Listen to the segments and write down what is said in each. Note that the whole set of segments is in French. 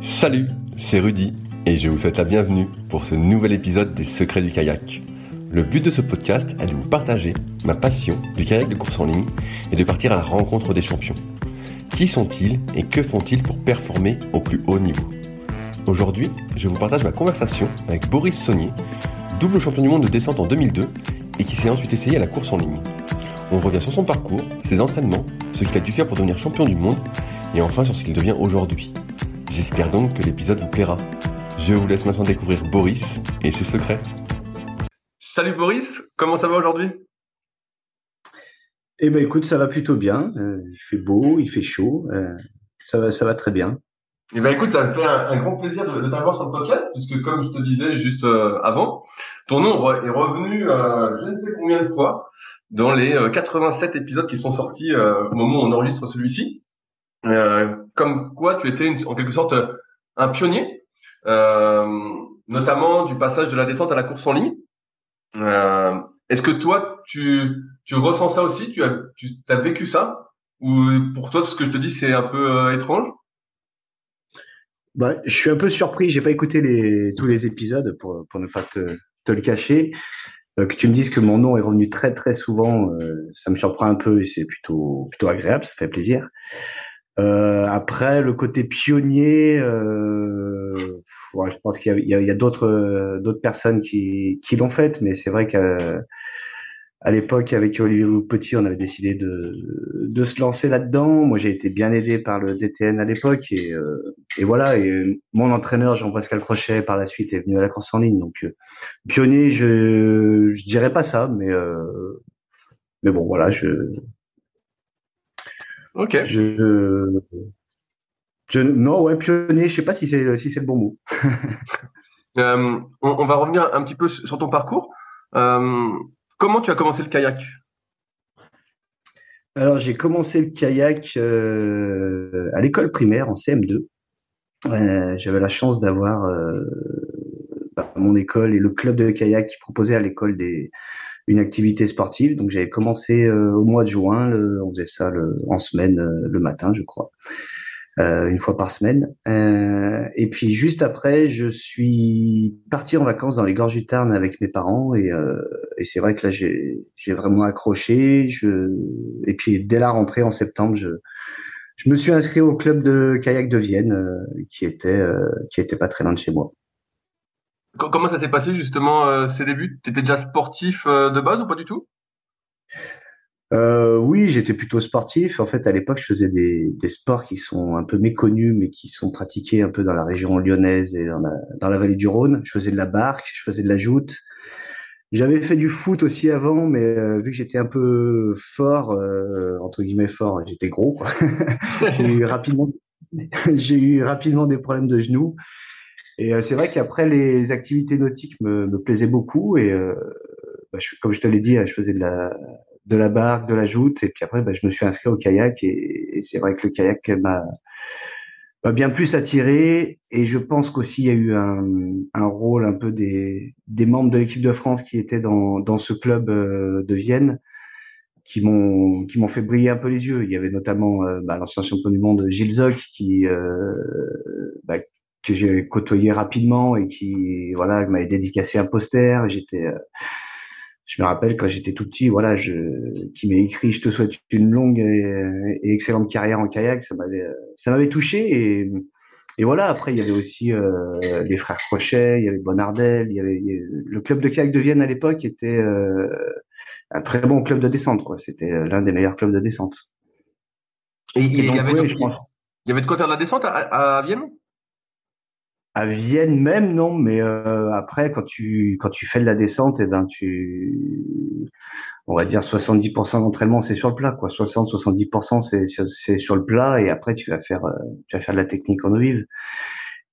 Salut, c'est Rudy et je vous souhaite la bienvenue pour ce nouvel épisode des Secrets du kayak. Le but de ce podcast est de vous partager ma passion du kayak de course en ligne et de partir à la rencontre des champions. Qui sont-ils et que font-ils pour performer au plus haut niveau? Aujourd'hui, je vous partage ma conversation avec Boris Saunier, double champion du monde de descente en 2002 et qui s'est ensuite essayé à la course en ligne. On revient sur son parcours, ses entraînements, ce qu'il a dû faire pour devenir champion du monde et enfin sur ce qu'il devient aujourd'hui. J'espère donc que l'épisode vous plaira. Je vous laisse maintenant découvrir Boris et ses secrets. Salut Boris, comment ça va aujourd'hui? Eh ben écoute, ça va plutôt bien. Euh, il fait beau, il fait chaud, euh, ça va, ça va très bien. Eh ben écoute, ça me fait un, grand plaisir de, de t'avoir sur le podcast, puisque comme je te disais juste euh, avant, ton nom est revenu je ne sais combien de fois dans les 87 épisodes qui sont sortis au moment où on enregistre celui-ci. Euh, comme quoi tu étais en quelque sorte un pionnier, euh, notamment du passage de la descente à la course en ligne. Euh, Est-ce que toi, tu, tu ressens ça aussi? Tu as, tu as vécu ça? Ou pour toi, ce que je te dis, c'est un peu euh, étrange? Bah, je suis un peu surpris. J'ai pas écouté les, tous les épisodes pour, pour ne pas te, te le cacher. Euh, que tu me dises que mon nom est revenu très très souvent, euh, ça me surprend un peu et c'est plutôt plutôt agréable, ça fait plaisir. Euh, après, le côté pionnier, euh, ouais, je pense qu'il y a, a, a d'autres d'autres personnes qui, qui l'ont fait, mais c'est vrai qu'à à l'époque, avec Olivier Petit, on avait décidé de, de se lancer là-dedans. Moi, j'ai été bien aidé par le DTN à l'époque, et, euh, et voilà. Et mon entraîneur Jean-Pascal Crochet, par la suite, est venu à la course en ligne. Donc, euh, pionnier, je je dirais pas ça, mais euh, mais bon, voilà, je Ok. Je, je, non, ouais, pionnier, je sais pas si c'est si c'est le bon mot. euh, on, on, va revenir un petit peu sur ton parcours. Euh, comment tu as commencé le kayak? Alors, j'ai commencé le kayak euh, à l'école primaire en CM2. Euh, J'avais la chance d'avoir bah, mon école et le club de kayak qui proposait à l'école des une activité sportive. Donc j'avais commencé euh, au mois de juin, le, on faisait ça le, en semaine euh, le matin, je crois, euh, une fois par semaine. et puis juste après, je suis parti en vacances dans les Gorges du Tarn avec mes parents et, et c'est vrai que là j'ai vraiment accroché. Je et puis dès la rentrée en septembre, je je me suis inscrit au club de kayak de Vienne qui était qui était pas très loin de chez moi. Comment ça s'est passé justement euh, ces débuts? Tu étais déjà sportif euh, de base ou pas du tout? Euh, oui, j'étais plutôt sportif. En fait, à l'époque, je faisais des, sports qui sont un peu méconnus, mais qui sont pratiqués un peu dans la région lyonnaise et dans la, vallée du Rhône. Je faisais de la barque, je faisais de la joute. J'avais fait du foot aussi avant, mais vu que j'étais un peu fort, entre guillemets fort, j'étais gros. j'ai eu rapidement, j'ai eu rapidement des problèmes de genoux. Et euh, c'est vrai qu'après, les activités nautiques me, me plaisaient beaucoup. Et euh, bah, je, comme je te l'ai dit, je faisais de la, de la barque, de la joute. Et puis après, bah, je me suis inscrit au kayak. Et, c'est vrai que le kayak m'a bien plus attiré. Et je pense qu'aussi il y a eu un, un rôle un peu des, des membres de l'équipe de France qui étaient dans, dans ce club euh, de Vienne qui m'ont qui m'ont fait briller un peu les yeux. Il y avait notamment euh, bah, l'ancien champion du monde Gilles Zoc qui euh, bah, que j'ai côtoyé rapidement et qui voilà m'avait dédicacé un poster. J'étais je me rappelle quand j'étais tout petit, voilà, je, qui m'a écrit "Je te souhaite une longue et, excellente carrière en kayak", ça m'avait, ça m'avait touché et, et voilà. Après, il y avait aussi euh, les frères Crochet, il y avait Bonardel, il y avait, le club de kayak de Vienne à l'époque était euh, un très bon club de descente, quoi. C'était l'un des meilleurs clubs de descente. Et, il, y avait il y avait de quoi faire de la descente à Vienne? À Vienne même non mais euh, après quand tu quand tu fais de la descente et eh ben tu on va dire 70% d'entraînement c'est sur le plat quoi. 60 70% c'est c'est sur le plat et après tu vas faire euh, tu vas faire de la technique en eau vive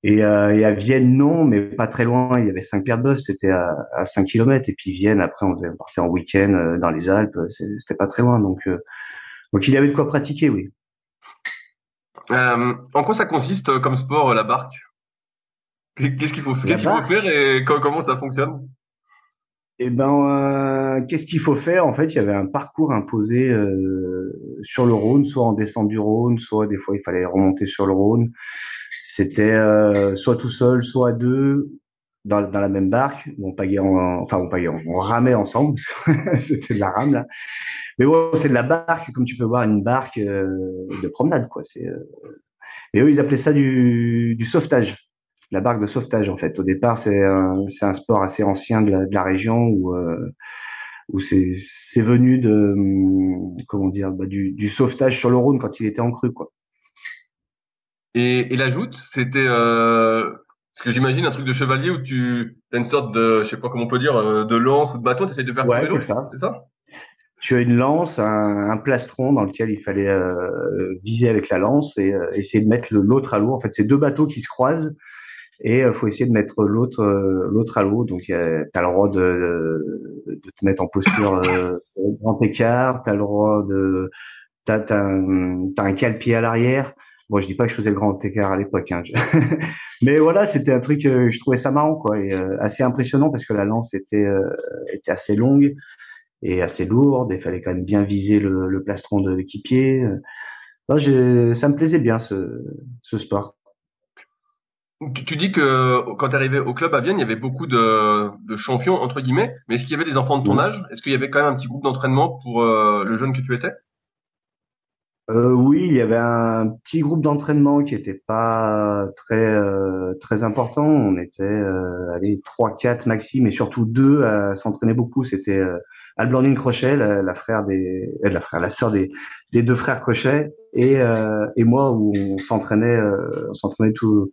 et, euh, et, à Vienne non mais pas très loin. Il y avait Saint-Pierre de c'était à, à 5 km et puis Vienne après on, faisait, on partait en week-end euh, dans les Alpes c'était pas très loin. Donc donc il y avait de quoi pratiquer oui. En quoi ça consiste comme sport la barque? Qu'est-ce qu'il faut, qu'est-ce qu'il faut faire et comment ça fonctionne? Eh ben, euh, qu'est-ce qu'il faut faire? En fait, il y avait un parcours imposé euh, sur le Rhône, soit en descente du Rhône, soit des fois il fallait remonter sur le Rhône. C'était euh, soit tout seul, soit à deux dans, dans la même barque. On en, enfin on on ramait ensemble. C'était de la rame là. Mais bon, c'est de la barque, comme tu peux voir, une barque de promenade quoi. C'est et eux ils appelaient ça du, du sauvetage la barque de sauvetage en fait. Au départ, c'est un, un sport assez ancien de la, de la région où euh, où c'est venu de hum, comment dire bah, du, du sauvetage sur le Rhône quand il était en crue quoi. Et, et la joute, c'était euh, ce que j'imagine un truc de chevalier où tu as une sorte de je sais pas comment on peut dire euh, de lance ou de bâton, tu essaies de faire ouais, c'est ça. C'est ça? Tu as une lance, un, un, plastron dans lequel il fallait euh, viser avec la lance et euh, essayer de mettre l'autre à l'eau. En fait, c'est deux bateaux qui se croisent et il euh, faut essayer de mettre l'autre euh, l'autre à l'eau. Donc tu as le droit de, de te mettre en posture euh, grand écart, tu as le droit de t'as as, un, un cale-pied à l'arrière. Bon, je dis pas que je faisais le grand écart à l'époque, hein. mais voilà, c'était un truc, je trouvais ça marrant, quoi, et assez impressionnant parce que la lance était était assez longue et assez lourde. Il fallait quand même bien viser le, le plastron de l'équipier. ça me plaisait bien ce, ce sport. Tu, tu, dis que quand tu es arrivé au club à Vienne, il y avait beaucoup de, de champions, entre guillemets, mais est-ce qu'il y avait des enfants de ton âge? Est-ce qu'il y avait quand même un petit groupe d'entraînement pour euh, le jeune que tu étais? Euh, Oui, il y avait un petit groupe d'entraînement qui était pas très euh, très important. On était euh, allez trois, quatre maxi, mais surtout deux à s'entraîner beaucoup. C'était euh, Alblandine Crochet, la, la, frère des, euh, la frère, la sœur des, des deux frères Crochet, et, euh, et moi où on s'entraînait, on s'entraînait tout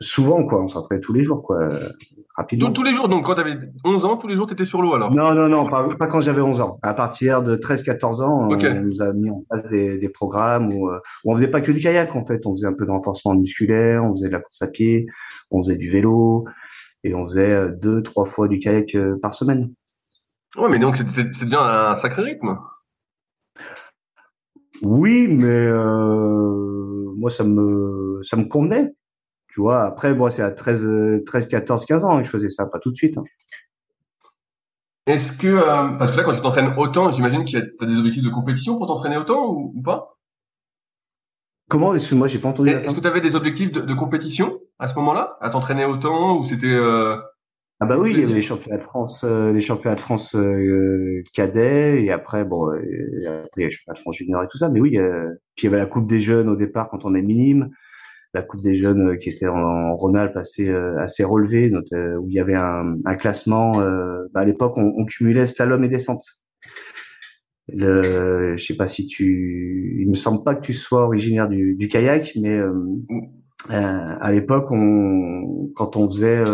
souvent, quoi. On s'entraînait tous les jours, quoi. Rapidement. Tous, les jours. Donc, quand tu avais 11 ans, tous les jours, tu étais sur l'eau, alors? Non, non, non, pas, pas quand j'avais 11 ans. À partir de 13-14 ans, on nous a mis en place des, des programmes où, euh, où, on faisait pas que du kayak, en fait. On faisait un peu de renforcement musculaire, on faisait de la course à pied, on faisait du vélo, et on faisait euh, deux, trois fois du kayak euh, par semaine. Ouais, mais donc, c'est déjà un sacré rythme. Oui, mais euh, moi, ça me, ça me convenait. Tu vois, après, c'est à 13, 13, 14, 15 ans que je faisais ça, pas tout de suite. Hein. Est-ce que, euh, parce que là, quand tu t'entraînes autant, j'imagine que tu as des objectifs de compétition pour t'entraîner autant ou, pas? Comment? Excuse-moi, j'ai pas entendu. Est-ce que tu avais des objectifs de, compétition à ce moment-là, à t'entraîner autant ou c'était euh, Ah bah oui, il y avait les championnats de France, euh, les championnats de France cadets et après bon, après les championnats de France junior et tout ça. Mais oui, puis il y avait la Coupe des jeunes au départ quand on est minime la Coupe des jeunes euh, qui était en, Rhône-Alpes assez euh, assez relevée, euh, où il y avait un, un classement. Bah à l'époque, on, on, cumulait slalom et descente. Le, je sais pas si tu, il me semble pas que tu sois originaire du, du kayak, mais euh, à l'époque, on, quand on faisait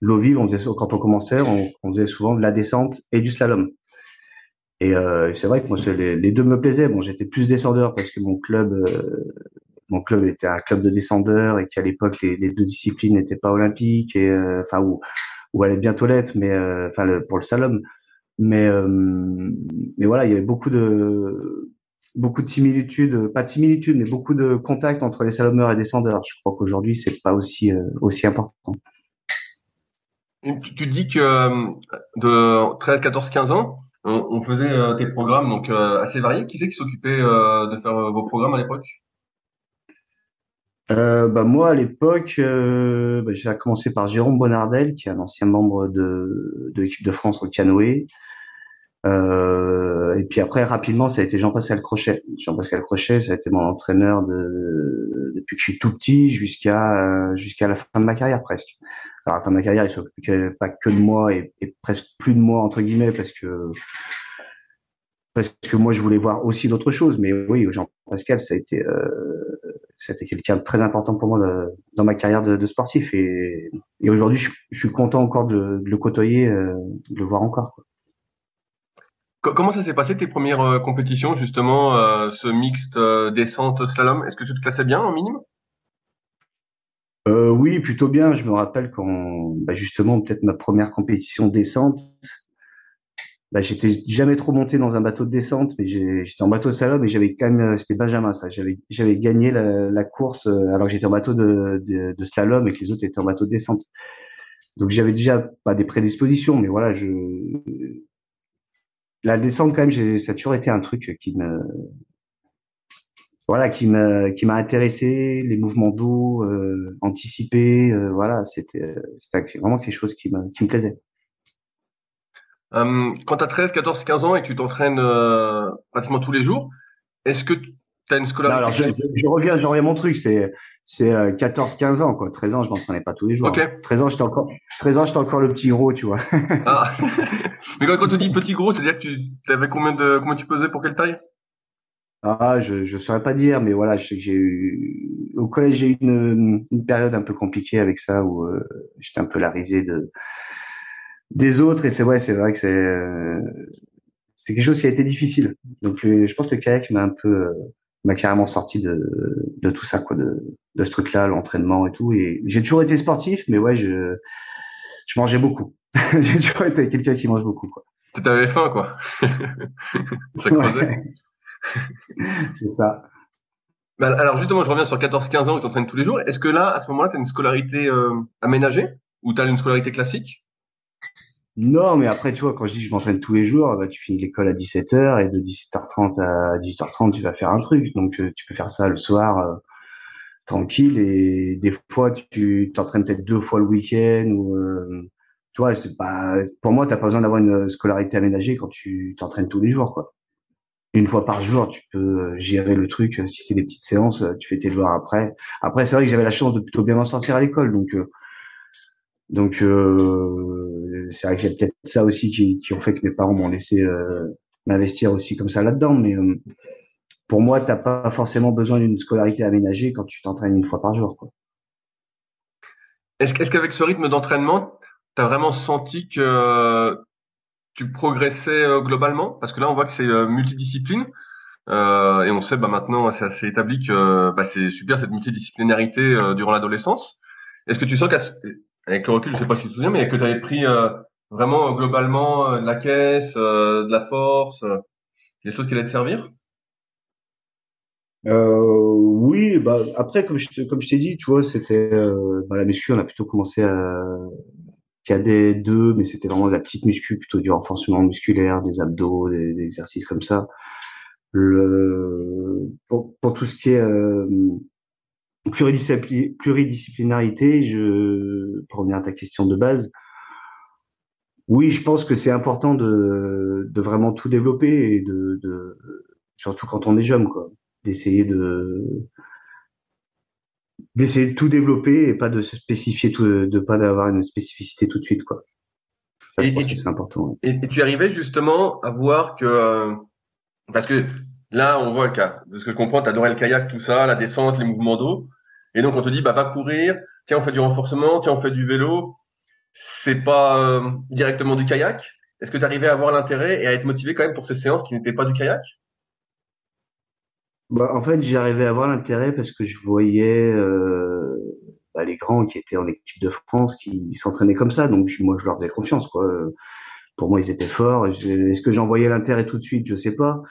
l'eau vive, on faisait, quand on commençait, on, faisait souvent de la descente et du slalom. Et euh, c'est vrai que moi, les, les, deux me plaisaient. Bon, j'étais plus descendeur parce que mon club mon club était un club de descendeurs et qu'à l'époque les, deux disciplines n'étaient pas olympiques et euh, enfin où elle est bientôt l'être mais euh, enfin pour le slalom mais euh, mais voilà il y avait beaucoup de beaucoup de similitudes, pas de similitudes, mais beaucoup de contacts entre les salomeurs et des descendeurs. Je crois qu'aujourd'hui, c'est pas aussi aussi important. Tu, dis que de 13, 14, 15 ans, on, faisait tes programmes donc assez variés. Qui c'est qui s'occupait de faire vos programmes à l'époque? Euh, bah moi à l'époque, euh, bah, j'ai commencé par Jérôme Bonardel, qui est un ancien membre de, de l'équipe de France au canoë. Euh, et puis après rapidement, ça a été Jean-Pascal Crochet. Jean-Pascal Crochet, ça a été mon entraîneur de, depuis que je suis tout petit jusqu'à jusqu'à la fin de ma carrière presque. Alors à la fin de ma carrière, il s'occupait pas que de moi et, et, presque plus de moi entre guillemets parce que parce que moi je voulais voir aussi d'autres choses. Mais oui, Jean-Pascal, ça a été euh, c'était quelqu'un de très important pour moi dans ma carrière de, sportif. Et, aujourd'hui, je, suis content encore de, le côtoyer, euh, de le voir encore. Comment ça s'est passé tes premières euh, compétitions, justement, euh, ce mixte descente slalom? Est-ce que tu te classais bien en minimum? Oui, plutôt bien. Je me rappelle quand, bah, justement, peut-être ma première compétition descente, bah, j'étais jamais trop monté dans un bateau de descente, mais j'étais en bateau de slalom et j'avais quand même, c'était Benjamin ça, j'avais j'avais gagné la, la, course euh, alors que j'étais en bateau de, de, de, slalom et que les autres étaient en bateau de descente. Donc j'avais déjà pas des prédispositions, mais voilà, je la descente quand même, ça a toujours été un truc qui me voilà qui m'a qui m'a intéressé, les mouvements d'eau euh, anticipés, euh, voilà, c'était c'était vraiment quelque chose qui me qui me plaisait. Euh, quand tu as 13, 14, 15 ans et que tu t'entraînes euh, pratiquement tous les jours, est-ce que tu as une scolarité alors, je, reviens, je reviens mon truc, c'est c'est 14, euh, 15 ans quoi. 13 ans, je m'entraînais pas tous les jours. Okay. 13 ans, j'étais encore 13 ans, j'étais encore le petit gros, tu vois. ah. Mais quand, quand tu dis petit gros, c'est-à-dire que tu avais combien de combien tu pesais pour quelle taille? Ah, je je saurais pas dire, mais voilà, je sais que j'ai eu au collège j'ai eu une, une période un peu compliquée avec ça où euh, j'étais un peu la risée de des autres et c'est vrai c'est vrai que c'est euh, c'est quelque chose qui a été difficile. Donc euh, je pense que le kayak m'a un peu euh, m'a carrément sorti de de tout ça quoi de de ce truc là l'entraînement et tout. Et j'ai toujours été sportif mais ouais je je mangeais beaucoup. J'ai toujours été quelqu'un qui mange beaucoup quoi. Avais faim quoi. Ça c'est ça. Bah, alors justement, je reviens sur 14-15 ans où tu t'entraînes tous les jours. Est-ce que là, à ce moment-là, tu as une scolarité aménagée? Ou tu as une scolarité classique? Non, mais après, tu vois, quand je dis je m'entraîne tous les jours, bah, tu finis l'école à 17h et de 17h30 à 18h30, tu vas faire un truc. Donc, euh, tu peux faire ça le soir, euh, tranquille. Et des fois, tu t'entraînes peut-être deux fois le week-end ou, euh, tu vois, c'est pas, pour moi, t'as pas besoin d'avoir une scolarité aménagée quand tu t'entraînes tous les jours, quoi. Une fois par jour, tu peux gérer le truc. Si c'est des petites séances, tu fais tes devoirs après. Après, c'est vrai que j'avais la chance de plutôt bien m'en sortir à l'école, donc, donc, euh, c'est vrai y a peut-être ça aussi qui, ont fait que mes parents m'ont laissé euh, m'investir aussi comme ça là-dedans. Mais euh, pour moi, t'as pas forcément besoin d'une scolarité aménagée quand tu t'entraînes une fois par jour. Est-ce qu'avec ce rythme d'entraînement, tu as vraiment senti que tu progressais globalement? Parce que là, on voit que c'est multidiscipline. Euh, et on sait bah, maintenant, c'est assez établi que bah, c'est super cette multidisciplinarité durant l'adolescence. Est-ce que tu sens qu'à avec le recul, je sais pas si tu te souviens, mais que tu avais pris euh, vraiment euh, globalement euh, de la caisse, de la force, des choses qui allaient te servir? Oui, bah après comme je comme je t'ai dit, tu vois, c'était bah, la muscu, on a plutôt commencé à des 2, mais c'était vraiment de la petite muscu, plutôt du renforcement musculaire, des abdos, des, exercices comme ça. Le, pour, pour, tout ce qui est pluridisciplinarité, je, pour revenir à ta question de base, oui, je pense que c'est important de, de vraiment tout développer et de, de surtout quand on est jeune, quoi, d'essayer de d'essayer de tout développer et pas de se spécifier tout, de pas d'avoir une spécificité tout de suite, quoi. Ça, c'est important. Et, tu arrivais justement à voir que euh, parce que Là, on voit que, de ce que je comprends, tu adorais le kayak, tout ça, la descente, les mouvements d'eau. Et donc, on te dit, bah, va courir, tiens, on fait du renforcement, tiens, on fait du vélo. C'est pas euh, directement du kayak. Est-ce que tu arrivais à avoir l'intérêt et à être motivé quand même pour ces séances qui n'étaient pas du kayak? Bah, En fait, j'arrivais à avoir l'intérêt parce que je voyais euh, bah, les grands qui étaient en équipe de France qui s'entraînaient comme ça. Donc, moi, je leur faisais confiance. Quoi. Pour moi, ils étaient forts. Est-ce que j'en voyais l'intérêt tout de suite? Je sais pas.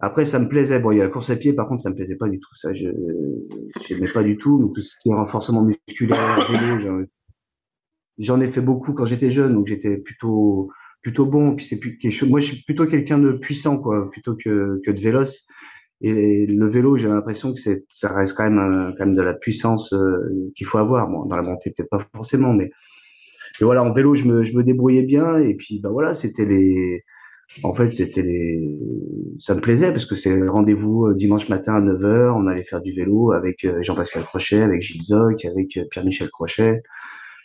Après, ça me plaisait. Bon, il y a la course à pied, par contre, ça me plaisait pas du tout. Ça, je n'aimais pas du tout. Donc, tout ce qui est renforcement musculaire, vélo, j'en ai fait beaucoup quand j'étais jeune, donc j'étais plutôt plutôt bon. Puis c'est plus. Moi, je suis plutôt quelqu'un de puissant, quoi, plutôt que que de véloce. Et le vélo, j'ai l'impression que ça reste quand même euh, quand même de la puissance euh, qu'il faut avoir. Bon, dans la montée, peut-être pas forcément, mais et voilà, en vélo, je me je me débrouillais bien. Et puis, bah voilà, c'était les en fait, c'était les, ça me plaisait parce que c'est rendez-vous euh, dimanche matin à 9h, on allait faire du vélo avec euh, Jean-Pascal Crochet, avec Gilles Zoc, avec euh, Pierre-Michel Crochet,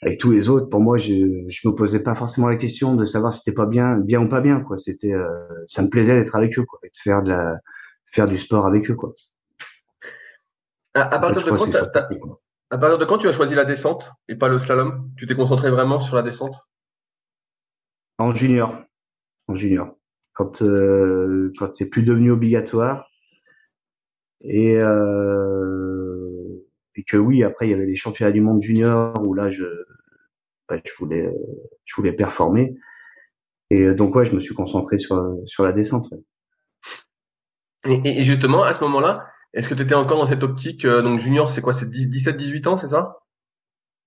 avec tous les autres. Pour moi, je, je me posais pas forcément la question de savoir si c'était pas bien, bien ou pas bien, quoi. C'était, ça me plaisait d'être avec eux, quoi, et de faire de la, faire du sport avec eux, quoi. À, partir de quand, à partir de quand tu as choisi la descente et pas le slalom? Tu t'es concentré vraiment sur la descente? En junior en junior, quand euh, quand c'est plus devenu obligatoire et euh, et que oui après il y avait les championnats du monde junior où là je bah, je voulais je voulais performer et donc ouais je me suis concentré sur sur la descente. Et, justement à ce moment-là est-ce que tu étais encore dans cette optique euh, donc junior c'est quoi c'est 17 18 ans c'est ça?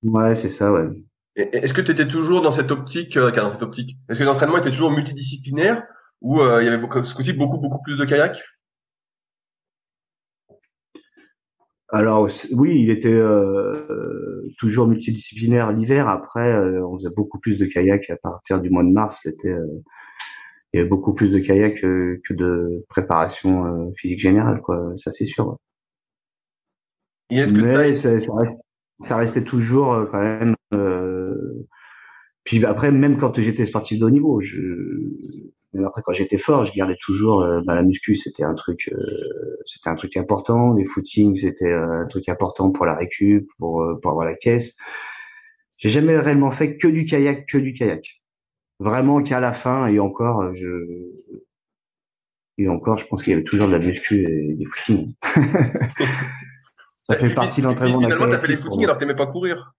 Ouais c'est ça ouais. Est-ce que tu étais toujours dans cette optique, euh, dans cette optique Est-ce que l'entraînement était toujours multidisciplinaire ou euh, il y avait beaucoup, ce beaucoup, beaucoup plus de kayak? Alors oui, il était euh, toujours multidisciplinaire l'hiver. Après, on faisait beaucoup plus de kayak à partir du mois de mars. C'était il y avait beaucoup plus de kayak que, de préparation physique générale, quoi. Ça c'est sûr. Mais ça, restait toujours quand même puis après, même quand j'étais sportif de haut niveau, je, même après quand j'étais fort, je gardais toujours euh, bah, la muscu, c'était un truc, euh, c'était un truc important. Les footings, c'était euh, un truc important pour la récup, pour pour avoir la caisse. J'ai jamais réellement fait que du kayak, que du kayak. Vraiment qu'à la fin et encore, je et encore, je pense qu'il y avait toujours de la muscu et des footings. Ça fait partie de l'entraînement. Finalement, t'as fait les footings alors t'aimais pas courir.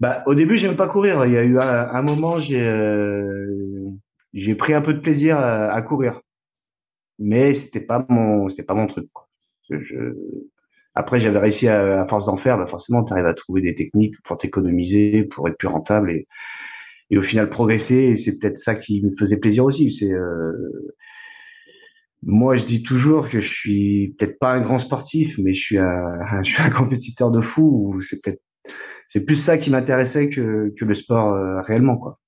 Bah, au début, j'aime pas courir. Il y a eu un, moment, j'ai euh, j'ai pris un peu de plaisir à, courir, mais c'était pas mon c'était pas mon truc. Je... Après, j'avais réussi à, à force d'en faire, bah forcément, tu arrives à trouver des techniques pour t'économiser, pour être plus rentable et, et au final progresser. Et c'est peut-être ça qui me faisait plaisir aussi. C'est euh... moi, je dis toujours que je suis peut-être pas un grand sportif, mais je suis un, je suis un compétiteur de fou. C'est peut-être c'est plus ça qui m'intéressait que, que le sport euh, réellement, quoi.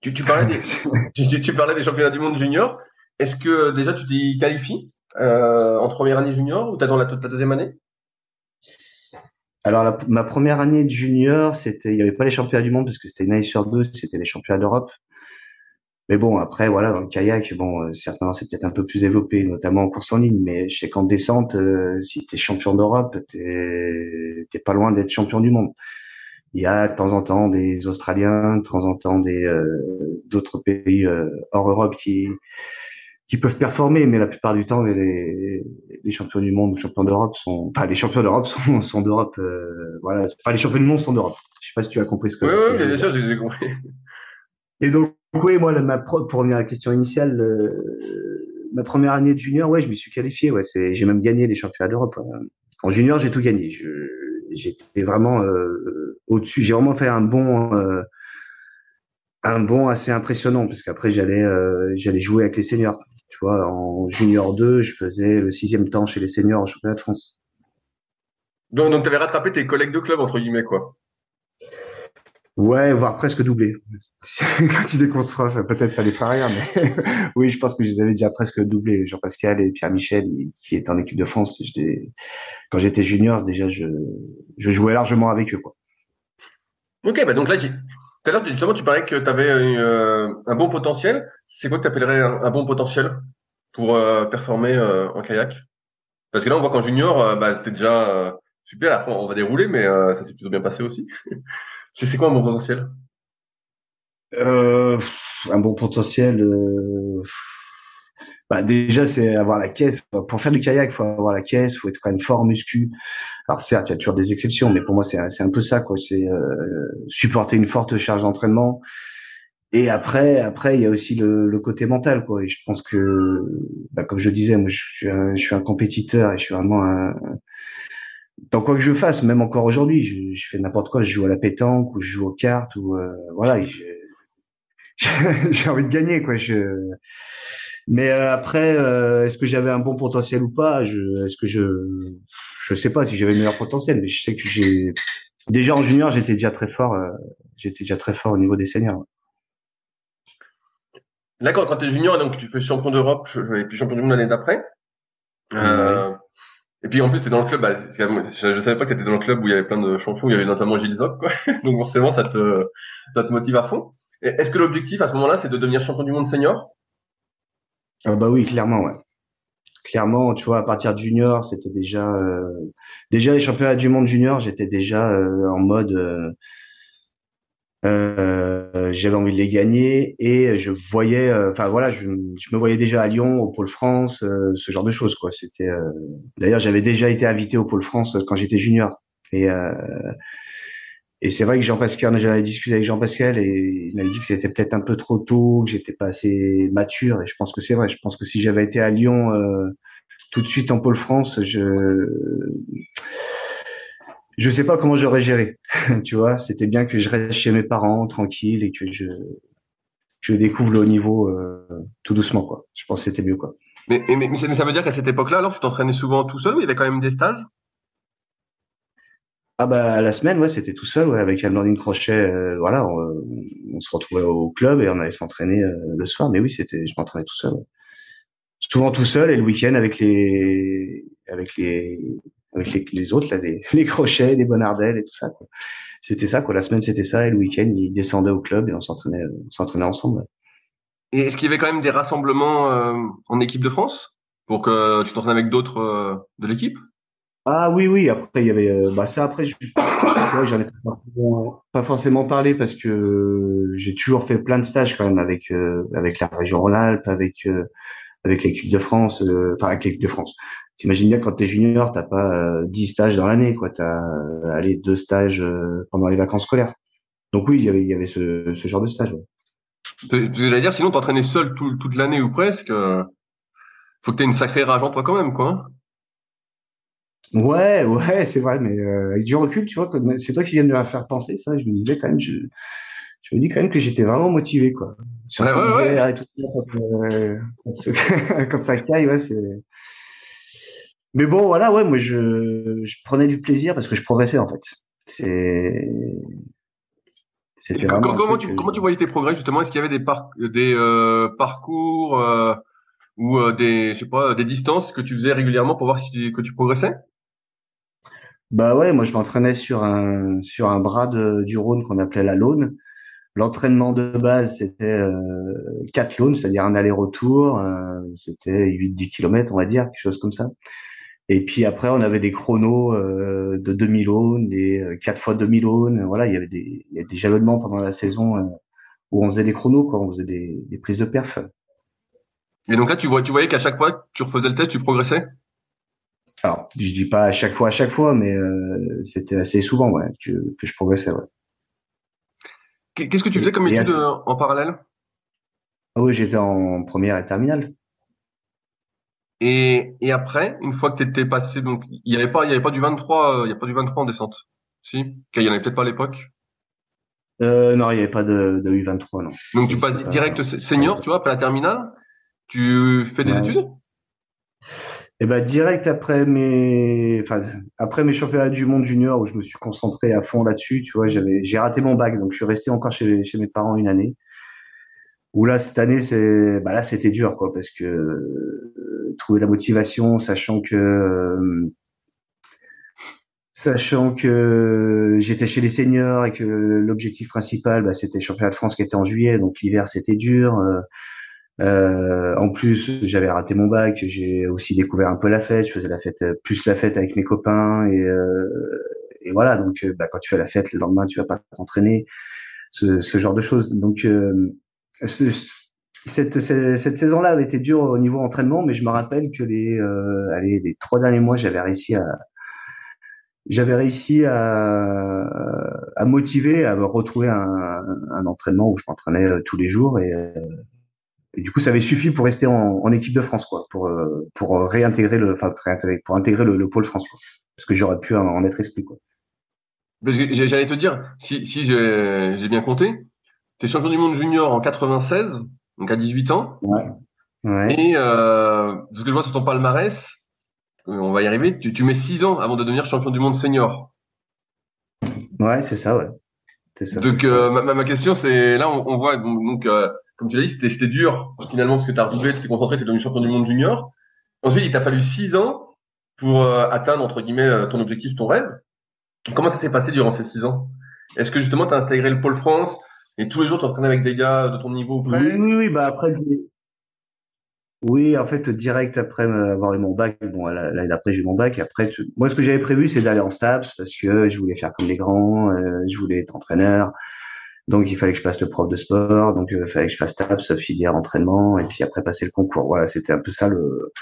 Tu, tu, parlais des, tu, tu, parlais des championnats du monde junior. Est-ce que déjà tu t'y qualifies euh, en première année junior ou t'as dans la, ta deuxième année? Alors ma première année de junior, c'était il n'y avait pas les championnats du monde parce que c'était une année sur deux, c'était les championnats d'Europe. Mais bon, après, voilà, dans le kayak, bon, euh, certainement, c'est peut-être un peu plus développé, notamment en course en ligne. Mais je sais qu'en descente, euh, si tu es champion d'Europe, t'es pas loin d'être champion du monde. Il y a de temps en temps des Australiens, de temps en temps des euh, d'autres pays hors Europe qui qui peuvent performer, mais la plupart du temps, les, les champions du monde ou champions d'Europe sont, enfin, les champions d'Europe sont, sont d'Europe, voilà, enfin, les champions du monde sont d'Europe. Je sais pas si tu as compris ce que. Oui, oui, bien sûr, j'ai compris. Et donc, oui, moi, ma pour revenir à la question initiale, ma première année de junior, ouais, je me suis qualifié. Ouais, c'est, j'ai même gagné les championnats d'Europe. En junior, j'ai tout gagné. Je, j'étais vraiment euh, au-dessus. J'ai vraiment fait un bon, euh, un bon assez impressionnant parce qu'après j'allais, euh, j'allais jouer avec les seniors. Tu vois, en junior 2, je faisais le sixième temps chez les seniors en championnat de France. Donc, donc tu avais rattrapé tes collègues de club entre guillemets, quoi. Ouais, voire presque doublé. Quand tu déconstruis, peut-être ça les fera rien, mais oui, je pense que je les avais déjà presque doublés. Jean-Pascal et Pierre-Michel, qui est en équipe de France, quand j'étais junior, déjà, je, jouais largement avec eux. Quoi. Ok, bah donc là, tout à l'heure, tu parlais que tu avais euh, un bon potentiel. C'est quoi que tu appellerais un, bon potentiel pour euh, performer euh, en kayak? Parce que là, on voit qu'en junior, bah, tu es déjà super. Après, on va dérouler, mais ça s'est plutôt bien passé aussi. C'est quoi un bon potentiel? Euh, Un bon potentiel. Euh... Bah déjà, c'est avoir la caisse. Pour faire du kayak, il faut avoir la caisse, il faut être quand même fort muscu. Alors certes, il y a toujours des exceptions, mais pour moi, c'est un peu ça. quoi. C'est euh, supporter une forte charge d'entraînement et après, après, il y a aussi le, le, côté mental, quoi. Et je pense que, bah, comme je disais, moi, je suis, un, je suis un compétiteur et je suis vraiment un, dans quoi que je fasse, même encore aujourd'hui, je, je fais n'importe quoi. Je joue à la pétanque ou je joue aux cartes ou euh, voilà. J'ai envie de gagner, quoi. Je... Mais euh, après, euh, est-ce que j'avais un bon potentiel ou pas? Je, Est-ce que je, je sais pas si j'avais le meilleur potentiel, mais je sais que j'ai déjà en junior, j'étais déjà très fort. j'étais déjà très fort au niveau des seniors. Là, quand, tu es junior, donc tu fais champion d'Europe et puis champion du monde l'année d'après. Euh, et puis en plus, tu es dans le club. Bah, je, je savais pas que tu étais dans le club où il y avait plein de champions, où il y avait notamment Gilles Zoc, quoi. donc forcément, ça te, ça te motive à fond. Est-ce que l'objectif à ce moment-là, c'est de devenir champion du monde senior? Ah Bah oui, clairement, ouais. Clairement, tu vois, à partir de junior, c'était déjà, euh, déjà les championnats du monde junior, j'étais déjà euh, en mode. Euh, j'avais envie de les gagner et je voyais, enfin voilà, je, me voyais déjà à Lyon, au Pôle France, ce genre de choses quoi. C'était, d'ailleurs, j'avais déjà été invité au Pôle France quand j'étais junior et et c'est vrai que Jean-Pascal, j'avais discuté avec Jean-Pascal et il m'avait dit que c'était peut-être un peu trop tôt, que j'étais pas assez mature et je pense que c'est vrai. Je pense que si j'avais été à Lyon tout de suite en Pôle France, je je sais pas comment j'aurais géré. tu vois, c'était bien que je reste chez mes parents tranquille et que je je découvre le haut niveau euh, tout doucement quoi. Je pense que c'était mieux quoi. Mais, mais, ça veut dire qu'à cette époque-là, alors tu t'entraînais souvent tout seul ou il y avait quand même des stages? Ah bah la semaine ouais c'était tout seul ouais, avec Anne Crochet euh, voilà on, se retrouvait au club et on allait s'entraîner euh, le soir mais oui c'était je m'entraînais tout seul. Souvent tout seul et le week-end avec les avec les avec les, autres, là, les, les crochets, les bonardelles et tout ça. C'était ça, quoi. La semaine, c'était ça, et le week-end, ils descendaient au club et on s'entraînait, on s'entraînait ensemble. Et est-ce qu'il y avait quand même des rassemblements euh, en équipe de France pour que tu t'entraînes avec d'autres euh, de l'équipe? Ah oui, oui. Après, il y avait, euh, bah ça, après, je, j'en ai pas forcément, parlé parce que j'ai toujours fait plein de stages quand même avec avec la région Rhône-Alpes, avec avec l'équipe de France, enfin avec l'équipe de France, T'imagines bien quand t'es junior, t'as pas euh, 10 stages dans l'année, quoi. T'as euh, allé deux stages euh, pendant les vacances scolaires. Donc oui, il y avait, il y avait ce, genre de stage. Ouais. J'allais dire, sinon t'entraînais seul tout, toute l'année ou presque. Euh, faut que t'aies une sacrée rage en toi quand même, quoi. Ouais, ouais, c'est vrai, mais avec du recul, tu vois, c'est toi qui viens de me faire penser ça. Je me disais quand même, je, je me dis quand même que j'étais vraiment motivé, quoi. Ouais, ouais, ouais. Quand, quand, ça caille, ouais, c'est mais bon, voilà, ouais, moi, je, je prenais du plaisir parce que je progressais, en fait. C'est. C'était comment, comment, tu, comment tu voyais tes progrès, justement? Est-ce qu'il y avait des, par, des euh, parcours euh, ou euh, des, je sais pas, des distances que tu faisais régulièrement pour voir si tu, que tu progressais? Bah ouais, moi, je m'entraînais sur un, sur un bras de, du Rhône qu'on appelait la Laune. L'entraînement de base, c'était euh, 4 launes, c'est-à-dire un aller-retour. c'était 8-10 km, on va dire, quelque chose comme ça. Et puis après, on avait des chronos euh, de 2000 ohms, des 4 euh, fois 2000 ohms. Voilà, il y avait des, il y a des pendant la saison euh, où on faisait des chronos, quoi, on faisait des, des, prises de perf. Et donc là, tu vois, tu voyais qu'à chaque fois que tu refaisais le test, tu progressais? Alors, je dis pas à chaque fois, à chaque fois, mais euh, c'était assez souvent, ouais, que, que je progressais, ouais. Qu'est-ce que tu faisais comme étude en parallèle? Ah Oui, j'étais en première et terminale. Et, et après, une fois que tu étais passé, donc il y avait pas, il y avait pas du 23, euh, il y a pas du 23 en descente. Si, il y en avait peut-être pas à l'époque? Euh, non, il n'y avait pas de, de U23, non. Donc tu passes direct senior, tu vois, après la terminale, tu fais des études? Eh ben direct après mes, enfin après mes championnats du monde junior où je me suis concentré à fond là-dessus, tu vois, j'avais, j'ai raté mon bac, donc je suis resté encore chez, mes parents une année. Où là cette année c'est, bah là c'était dur quoi, parce que trouver la motivation, sachant que euh, sachant que j'étais chez les seniors et que l'objectif principal, bah, c'était le championnat de France qui était en juillet, donc l'hiver c'était dur. Euh, euh, en plus, j'avais raté mon bac, j'ai aussi découvert un peu la fête. Je faisais la fête, plus la fête avec mes copains et, et voilà. Donc, bah, quand tu fais la fête, le lendemain, tu vas pas t'entraîner, ce, genre de choses. Donc, cette, saison-là avait été dure au niveau entraînement, mais je me rappelle que les, euh, trois derniers mois, j'avais réussi à, motiver à retrouver un, entraînement où je m'entraînais tous les jours et, du coup ça avait suffi pour rester en, en équipe de France quoi pour pour réintégrer le enfin pour intégrer le, le pôle France quoi parce que j'aurais pu en, être exclu quoi. J'allais te dire si si j'ai bien compté, tu es champion du monde junior en 96 donc à 18 ans. Ouais. ouais. Et euh, ce que je vois sur ton palmarès, euh, on va y arriver, tu, tu mets 6 ans avant de devenir champion du monde senior. Ouais, c'est ça, ouais. Ça, donc euh, ma, ma, question c'est là on, on voit donc euh, comme tu l'as dit c'était c'était dur finalement parce que tu as redoublé, tu t'es concentré, tu es devenu champion du monde junior. Ensuite il t'a fallu 6 ans pour euh, atteindre entre guillemets ton objectif, ton rêve. Comment ça s'est passé durant ces 6 ans? Est-ce que justement tu as intégré le pôle France et tous les jours, tu entraînes avec des gars de ton niveau près Oui, oui, bah après, oui, en fait, direct après avoir eu mon bac, bon, l'année d'après, j'ai eu mon bac. Et après, moi, ce que j'avais prévu, c'est d'aller en STAPS parce que je voulais faire comme les grands, euh, je voulais être entraîneur. Donc, il fallait que je passe le prof de sport. Donc, il fallait que je fasse STAPS, filière entraînement, et puis après passer le concours. Voilà, c'était un peu ça le,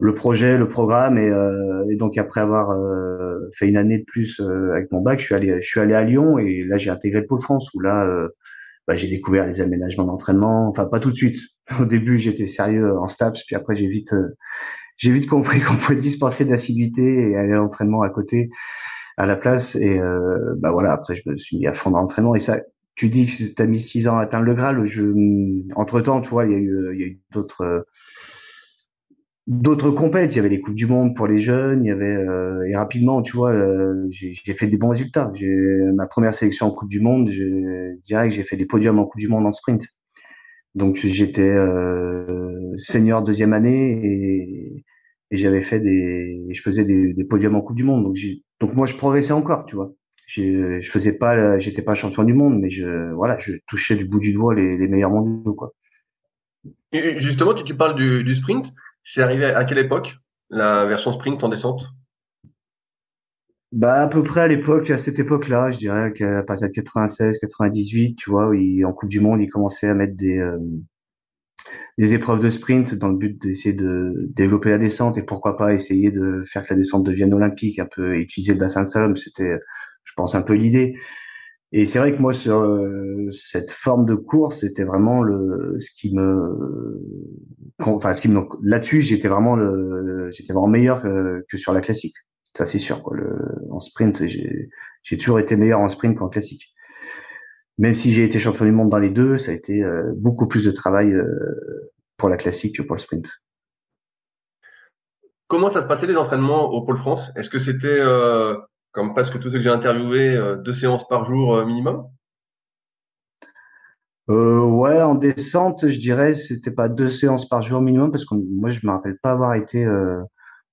le projet, le programme et, euh, et donc après avoir euh, fait une année de plus euh, avec mon bac, je suis allé, je suis allé à Lyon et là j'ai intégré le pôle France où là euh, bah, j'ai découvert les aménagements d'entraînement. Enfin pas tout de suite. Au début j'étais sérieux en STAPS puis après j'ai vite j'ai vite compris qu'on pouvait dispenser d'assiduité et aller à l'entraînement à côté à la place et bah voilà après je me suis mis à fond dans l'entraînement et ça tu dis que tu as mis six ans à atteindre le Graal. Je, entre temps, tu vois, il y a eu, eu d'autres, d'autres compètes. Il y avait les coupes du monde pour les jeunes. Il y avait euh, et rapidement, tu vois, euh, j'ai fait des bons résultats. J'ai ma première sélection en coupe du monde. Je dirais que j'ai fait des podiums en coupe du monde en sprint. Donc j'étais euh, senior deuxième année et, j'avais fait des, je faisais des, des, podiums en coupe du monde. Donc donc moi je progressais encore, tu vois. Je faisais pas, j'étais pas champion du monde, mais je voilà, je touchais du bout du doigt les, les meilleurs mondiaux quoi. Et justement, tu, tu parles du, du sprint. C'est arrivé à quelle époque la version sprint en descente? Bah à peu près à l'époque, à cette époque-là, je dirais qu'à partir de 96, 98, tu vois, en Coupe du Monde, ils commençaient à mettre des euh, des épreuves de sprint dans le but d'essayer de développer la descente et pourquoi pas essayer de faire que la descente devienne olympique, un peu utiliser le bassin de Salom, c'était, je pense, un peu l'idée. Et c'est vrai que moi, sur euh, cette forme de course, c'était vraiment le ce qui me, enfin, ce qui me, là-dessus, j'étais vraiment le, j'étais vraiment meilleur que, que sur la classique. Ça, c'est sûr. Quoi. Le, en sprint, j'ai, toujours été meilleur en sprint qu'en classique. Même si j'ai été champion du monde dans les deux, ça a été euh, beaucoup plus de travail euh, pour la classique que pour le sprint. Comment ça se passait les entraînements au Pôle France? Est-ce que c'était comme presque tous ceux que j'ai interviewés, euh, deux séances par jour euh, minimum? Euh, ouais, en descente, je dirais, c'était pas deux séances par jour minimum parce que moi, je me rappelle pas avoir été euh,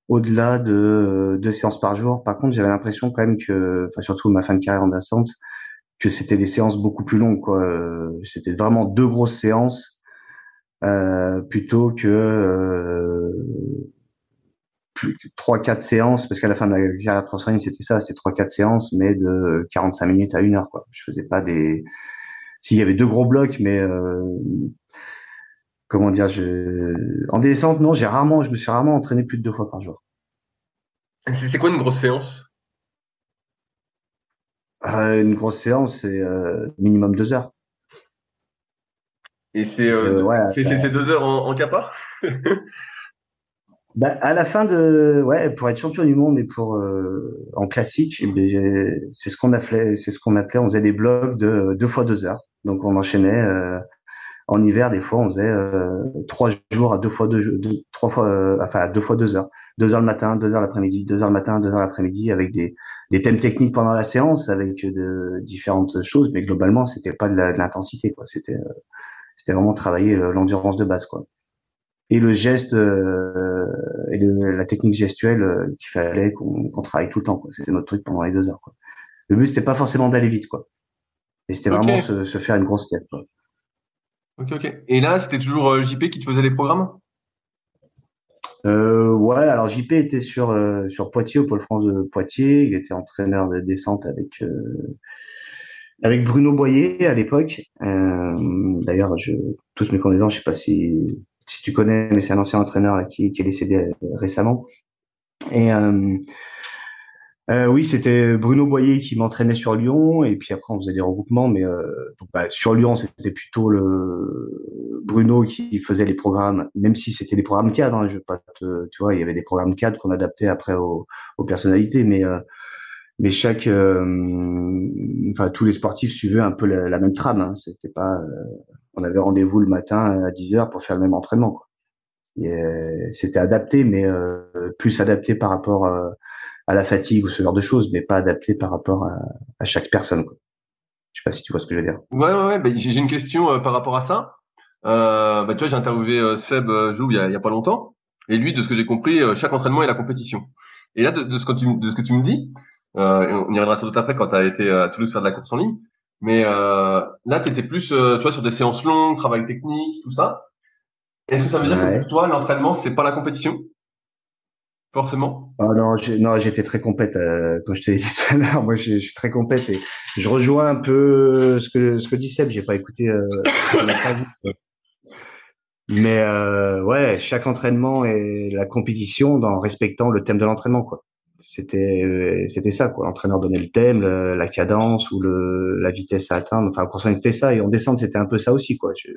au-delà de deux séances par jour. Par contre, j'avais l'impression quand même que, enfin surtout ma fin de carrière en descente, que c'était des séances beaucoup plus longues. Quoi. C'était vraiment deux grosses séances plutôt que trois quatre séances parce qu'à la fin de la carrière de c'était ça c'était trois quatre séances mais de 45 minutes à une heure quoi. Je faisais pas des s'il y avait deux gros blocs mais euh... comment dire je en descente non j'ai rarement je me suis rarement entraîné plus de deux fois par jour. C'est quoi une grosse séance? Euh, une grosse séance c'est euh, minimum deux heures. Et c'est ouais, c'est deux heures en, en capa? Bah, à la fin de, ouais, pour être champion du monde et pour euh, en classique, eh c'est ce qu'on appelait, c'est ce qu'on appelait, on faisait des blocs de deux fois deux heures. Donc on enchaînait. Euh, en hiver, des fois, on faisait euh, trois jours à deux fois deux, deux trois fois, enfin à deux fois deux heures, deux heures le matin, deux heures l'après-midi, deux heures le matin, deux heures l'après-midi, avec des, des thèmes techniques pendant la séance, avec de différentes choses, mais globalement, c'était pas de l'intensité, quoi. C'était, c'était vraiment travailler l'endurance de base, quoi et le geste euh, et la technique gestuelle euh, qu'il fallait qu'on travaille tout le temps. C'était notre truc pendant les deux heures. Quoi. Le but c'était pas forcément d'aller vite, quoi. Et c'était vraiment se, se, faire une grosse tête. Quoi. Ok, ok. Et là, c'était toujours euh, JP qui te faisait les programmes? Ouais, alors JP était sur sur Poitiers, au Pôle France de Poitiers. Il était entraîneur de descente avec avec Bruno Boyer à l'époque. D'ailleurs, je, toutes mes connaissances, je sais pas si si tu connais, mais c'est un ancien entraîneur qui, est décédé euh, récemment. Et euh, euh, oui, c'était Bruno Boyer qui m'entraînait sur Lyon, et puis après on faisait des regroupements, mais euh, bah, sur Lyon c'était plutôt le Bruno qui faisait les programmes, même si c'était des programmes cadres. Hein, je pas te, tu vois, il y avait des programmes cadres qu'on adaptait après aux, personnalités, mais euh, mais chaque, enfin tous les sportifs suivaient un peu la, même trame. Hein, c'était pas, on avait rendez-vous le matin à 10 heures pour faire le même entraînement. Quoi. C'était adapté, mais plus adapté par rapport à à la fatigue ou ce genre de choses, mais pas adapté par rapport à, chaque personne. Quoi. Je sais pas si tu vois ce que je veux dire. Ouais, ouais, ouais. Bah, j'ai une question euh, par rapport à ça. Euh, bah, tu vois, j'ai interviewé euh, Seb Jou il y, a, pas longtemps, et lui, de ce que j'ai compris, chaque entraînement est la compétition. Et là, de, de, ce que tu, de ce que tu me dis, on y reviendra sans doute après quand tu as été à Toulouse faire de la course en ligne, mais là, tu étais plus, tu vois, sur des séances longues, travail technique, tout ça. Est-ce que ça veut dire que pour toi, l'entraînement, c'est pas la compétition? Forcément Ah non, non, j'étais très compète euh, comme je t'ai dit tout à l'heure. Moi, je, suis très compète et je rejoins un peu ce que ce que dit Seb. J'ai pas écouté. Euh, mais euh, ouais, chaque entraînement est la compétition en respectant le thème de l'entraînement, quoi. C'était euh, c'était ça, quoi. L'entraîneur donnait le thème, la cadence ou le la vitesse à atteindre. Enfin, c'était ça. Et en descente, c'était un peu ça aussi, quoi. Je,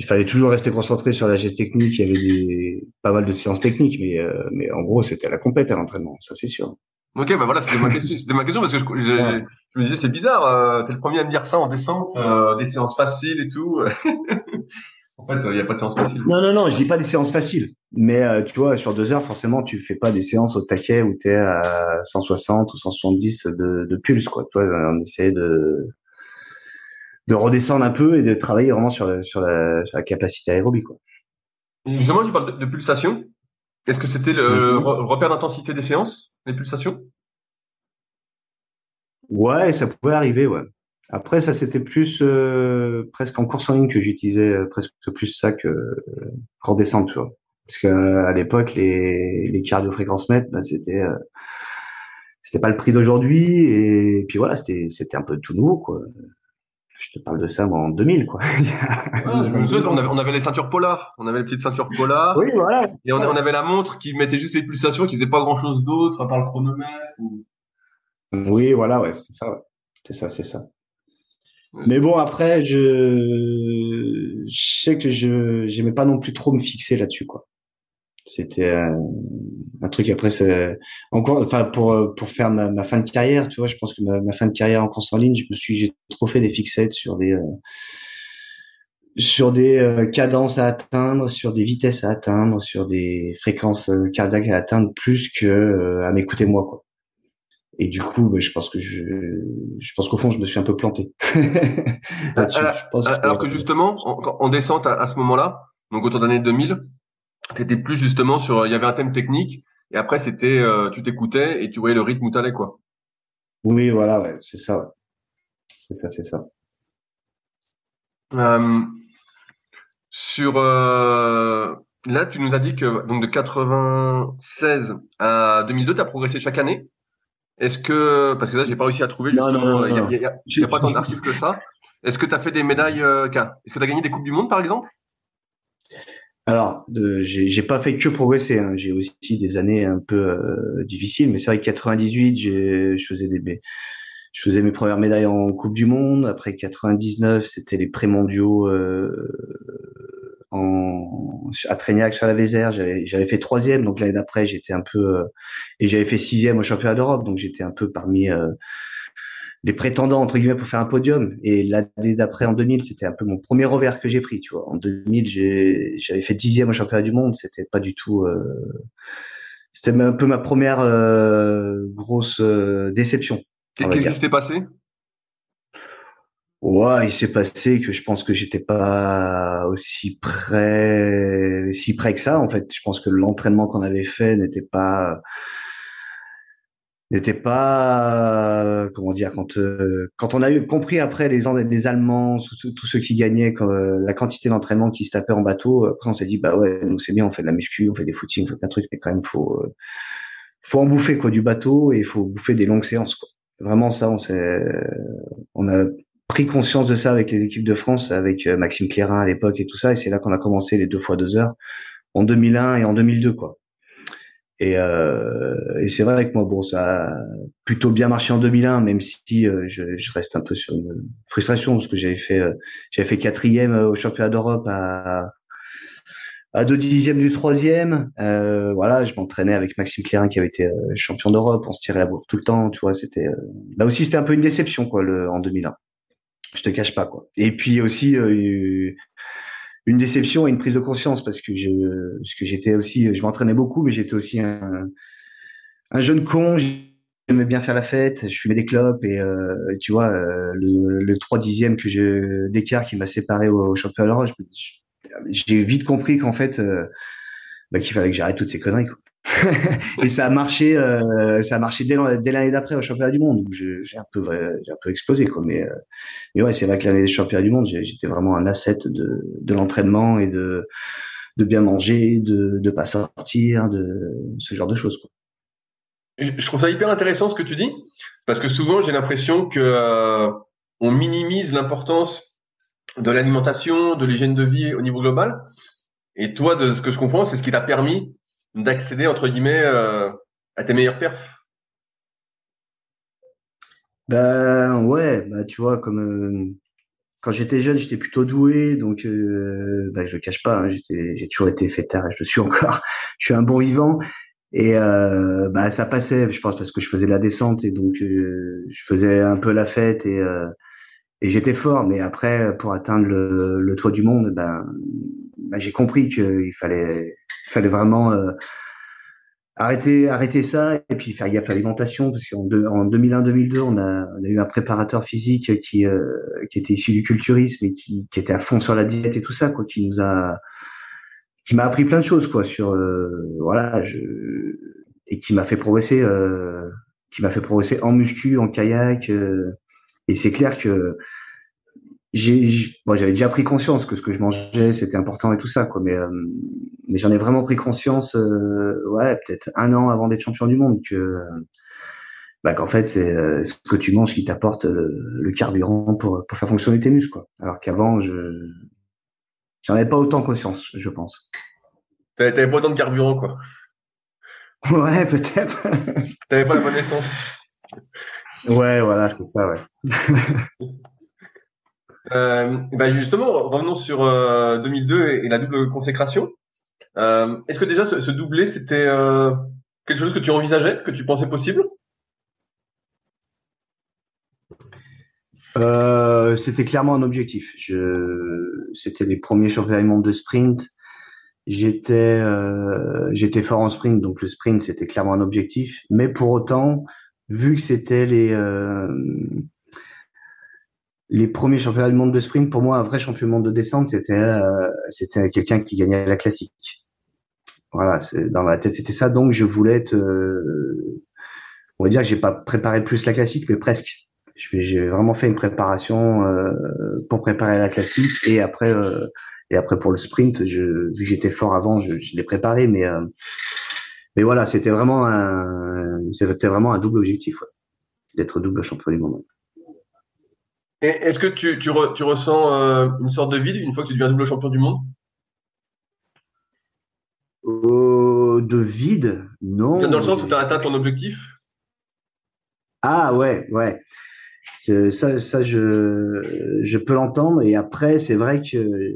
il fallait toujours rester concentré sur la geste technique. Il y avait des, pas mal de séances techniques, mais, euh, mais en gros, c'était la compète à l'entraînement, ça c'est sûr. Ok, bah voilà, c'était ma question. C'était ma question parce que je, je, me disais c'est bizarre. Euh, c'est le premier à me dire ça en descente, euh, des séances faciles et tout. en fait, il n'y a pas de séances faciles. Non, non, non, je dis pas des séances faciles. Mais euh, tu vois, sur deux heures, forcément, tu fais pas des séances au taquet où tu es à 160 ou 170 de, de pulse, quoi. Toi, on essaie de de redescendre un peu et de travailler vraiment sur, la, sur, la, sur la capacité aérobie. Quoi. Justement, tu parles de, pulsation. Est-ce que c'était le mhm. repère d'intensité des séances, les pulsations? Ouais, ça pouvait arriver, ouais. Après, ça c'était plus euh, presque en course en ligne que j'utilisais euh, presque plus ça que euh, qu'en descente, tu vois. Parce que à l'époque, les, les cardio-fréquences mètres, bah, c'était c'était pas le prix d'aujourd'hui et puis voilà, c'était c'était un peu tout nouveau, quoi je te parle de ça en 2000, quoi. on, avait, on avait les ceintures polars, on avait les petites ceintures polars. Oui, voilà. Et on, avait la montre qui mettait juste les pulsations, qui faisait pas grand chose d'autre à part le chronomètre. Oui, voilà, ouais, c'est ça, c'est ça, c'est ça. Mais bon, après, je, je sais que je, j'aimais pas non plus trop me fixer là-dessus, quoi. C'était un, truc après c'est encore enfin pour pour faire ma, ma, fin de carrière tu vois je pense que ma, ma, fin de carrière en course en ligne je me suis j'ai trop fait des fixettes sur des euh, sur des euh, cadences à atteindre sur des vitesses à atteindre sur des fréquences euh, cardiaques à atteindre plus que à m'écouter moi quoi. Et du coup bah, je pense que je je pense qu'au fond je me suis un peu planté alors, que, justement en, descente à, à ce moment-là donc autour d'année 2000 t'étais plus justement sur, il y avait un thème technique et après c'était, euh, tu t'écoutais et tu voyais le rythme où t'allais quoi. Oui, voilà, ouais, c'est ça, c'est ça, c'est ça. Euh, sur euh, là, tu nous as dit que donc de 96 à 2002, tu as progressé chaque année. Est-ce que parce que là, j'ai pas réussi à trouver justement, il n'y a, a, pas tant d'archives que ça. Est-ce que tu as fait des médailles Est-ce que tu as gagné des coupes du monde par exemple? Alors, j'ai pas fait que progresser. Hein. J'ai aussi des années un peu euh, difficiles, mais c'est vrai que 98, je faisais des, je faisais mes premières médailles en Coupe du Monde. Après 99, c'était les pré-mondiaux euh, en à Trégnac sur la Vézère. J'avais fait troisième, donc l'année d'après, j'étais un peu euh, et j'avais fait sixième au championnat d'Europe, donc j'étais un peu parmi des prétendants entre guillemets pour faire un podium. Et l'année d'après, en 2000, c'était un peu mon premier revers que j'ai pris. Tu vois, en 2000, j'avais fait dixième au championnat du monde. C'était pas du tout. Euh, c'était un peu ma première euh, grosse euh, déception. Qu'est-ce qui s'était passé? Ouais, il s'est passé que je pense que j'étais pas aussi près, si près que ça. En fait, je pense que l'entraînement qu'on avait fait n'était pas n'était pas euh, comment dire quand euh, quand on a eu compris après les les Allemands tous ceux qui gagnaient euh, la quantité d'entraînement qui se tapaient en bateau après on s'est dit bah ouais nous c'est bien on fait de la muscu on fait des footings on fait plein de trucs mais quand même faut faut en bouffer quoi du bateau et il faut bouffer des longues séances quoi. Vraiment ça on s'est on a pris conscience de ça avec les équipes de France avec Maxime Clérin à l'époque et tout ça et c'est là qu'on a commencé les deux fois deux heures en 2001 et en 2002 quoi Et, euh, et c'est vrai que moi, bon, ça a plutôt bien marché en 2001, même si euh, je, je, reste un peu sur une frustration parce que j'avais fait, euh, j'avais fait quatrième au championnat d'Europe à, à deux dixièmes du troisième. Euh, voilà, je m'entraînais avec Maxime Clérin qui avait été champion d'Europe. On se tirait la bourre tout le temps, tu vois. C'était là aussi, c'était un peu une déception quoi, le, en 2001. Je te cache pas quoi. Et puis aussi une déception et une prise de conscience parce que je, parce que j'étais aussi, je m'entraînais beaucoup, mais j'étais aussi un, un jeune con. J'aimais bien faire la fête, je fumais des clopes et euh, tu vois euh, le, le 3 dixième que je d'écart qui m'a séparé au, championnat j'ai vite compris qu'en fait euh, bah, qu'il fallait que j'arrête toutes ces conneries. Quoi. Et ça a marché, euh, ça a marché dès, l'année d'après au championnat du monde. J'ai un peu, j'ai un peu explosé. Mais, euh, ouais, c'est vrai que l'année des championnats du monde, j'étais vraiment un asset de, l'entraînement et de, bien manger, de de pas sortir, de ce genre de choses. Je, trouve ça hyper intéressant ce que tu dis, parce que souvent j'ai l'impression que euh, on minimise l'importance de l'alimentation, de l'hygiène de vie au niveau global. Et toi, de ce que je comprends, c'est ce qui t'a permis d'accéder entre guillemets euh, à tes meilleurs perfs. Ben ouais, bah tu vois comme euh, quand j'étais jeune, j'étais plutôt doué, donc euh, ben, je le cache pas, hein, j'ai toujours été fêtard et je le suis encore. je suis un bon vivant. Et euh, bah ça passait, je pense parce que je faisais la descente et donc je faisais un peu la fête et et j'étais fort, mais après, pour atteindre le toit du monde, ben, ben j'ai compris qu'il fallait, il fallait vraiment euh, arrêter, arrêter ça et puis faire gaffe à l'alimentation, parce qu'en en 2001-2002, on a, on a eu un préparateur physique qui, euh, qui était issu du culturisme et qui, qui était à fond sur la diète et tout ça, quoi, qui nous a, qui m'a appris plein de choses, quoi, sur, euh, voilà, je, et qui m'a fait progresser, qui m'a fait progresser en muscu, en kayak. Et c'est clair que j'ai, bon, j'avais déjà pris conscience que ce que je mangeais c'était important et tout ça, quoi. Mais, euh, mais j'en ai vraiment pris conscience, euh, ouais, peut-être un an avant d'être champion du monde, que bah, qu'en fait c'est euh, ce que tu manges qui t'apporte le, carburant pour pour faire fonctionner tes muscles, quoi. Alors qu'avant je j'en avais pas autant conscience, je pense. T'avais pas autant de carburant, quoi. Ouais, peut-être. T'avais pas la connaissance. Ouais, voilà, c'est ça, ouais. euh, bah justement, revenons sur 2002 euh, et, la double consécration. Euh, Est-ce que déjà ce, doublé, c'était quelque chose que tu envisageais, que tu pensais possible? C'était clairement un objectif. Je... C'était les premiers championnats du monde de sprint. J'étais j'étais fort en sprint, donc le sprint c'était clairement un objectif. Mais pour autant, vu que c'était les les premiers championnats du monde de sprint, pour moi, un vrai champion du monde de descente, c'était euh, c'était quelqu'un qui gagnait la classique. Voilà, dans ma tête, c'était ça. Donc, je voulais être, euh, on va dire que j'ai pas préparé plus la classique, mais presque. J'ai vraiment fait une préparation pour préparer la classique et après et après pour le sprint, je, vu que j'étais fort avant, je, je l'ai préparé, mais mais voilà, c'était vraiment un, c'était vraiment un double objectif, ouais, d'être double champion du monde. Est-ce que tu, tu, tu ressens euh, une sorte de vide une fois que tu deviens double champion du monde? Euh, De vide? Non. Dans le sens où tu as atteint ton objectif? Ah ouais, ouais. Ça, ça je, je peux l'entendre. Et après, c'est vrai que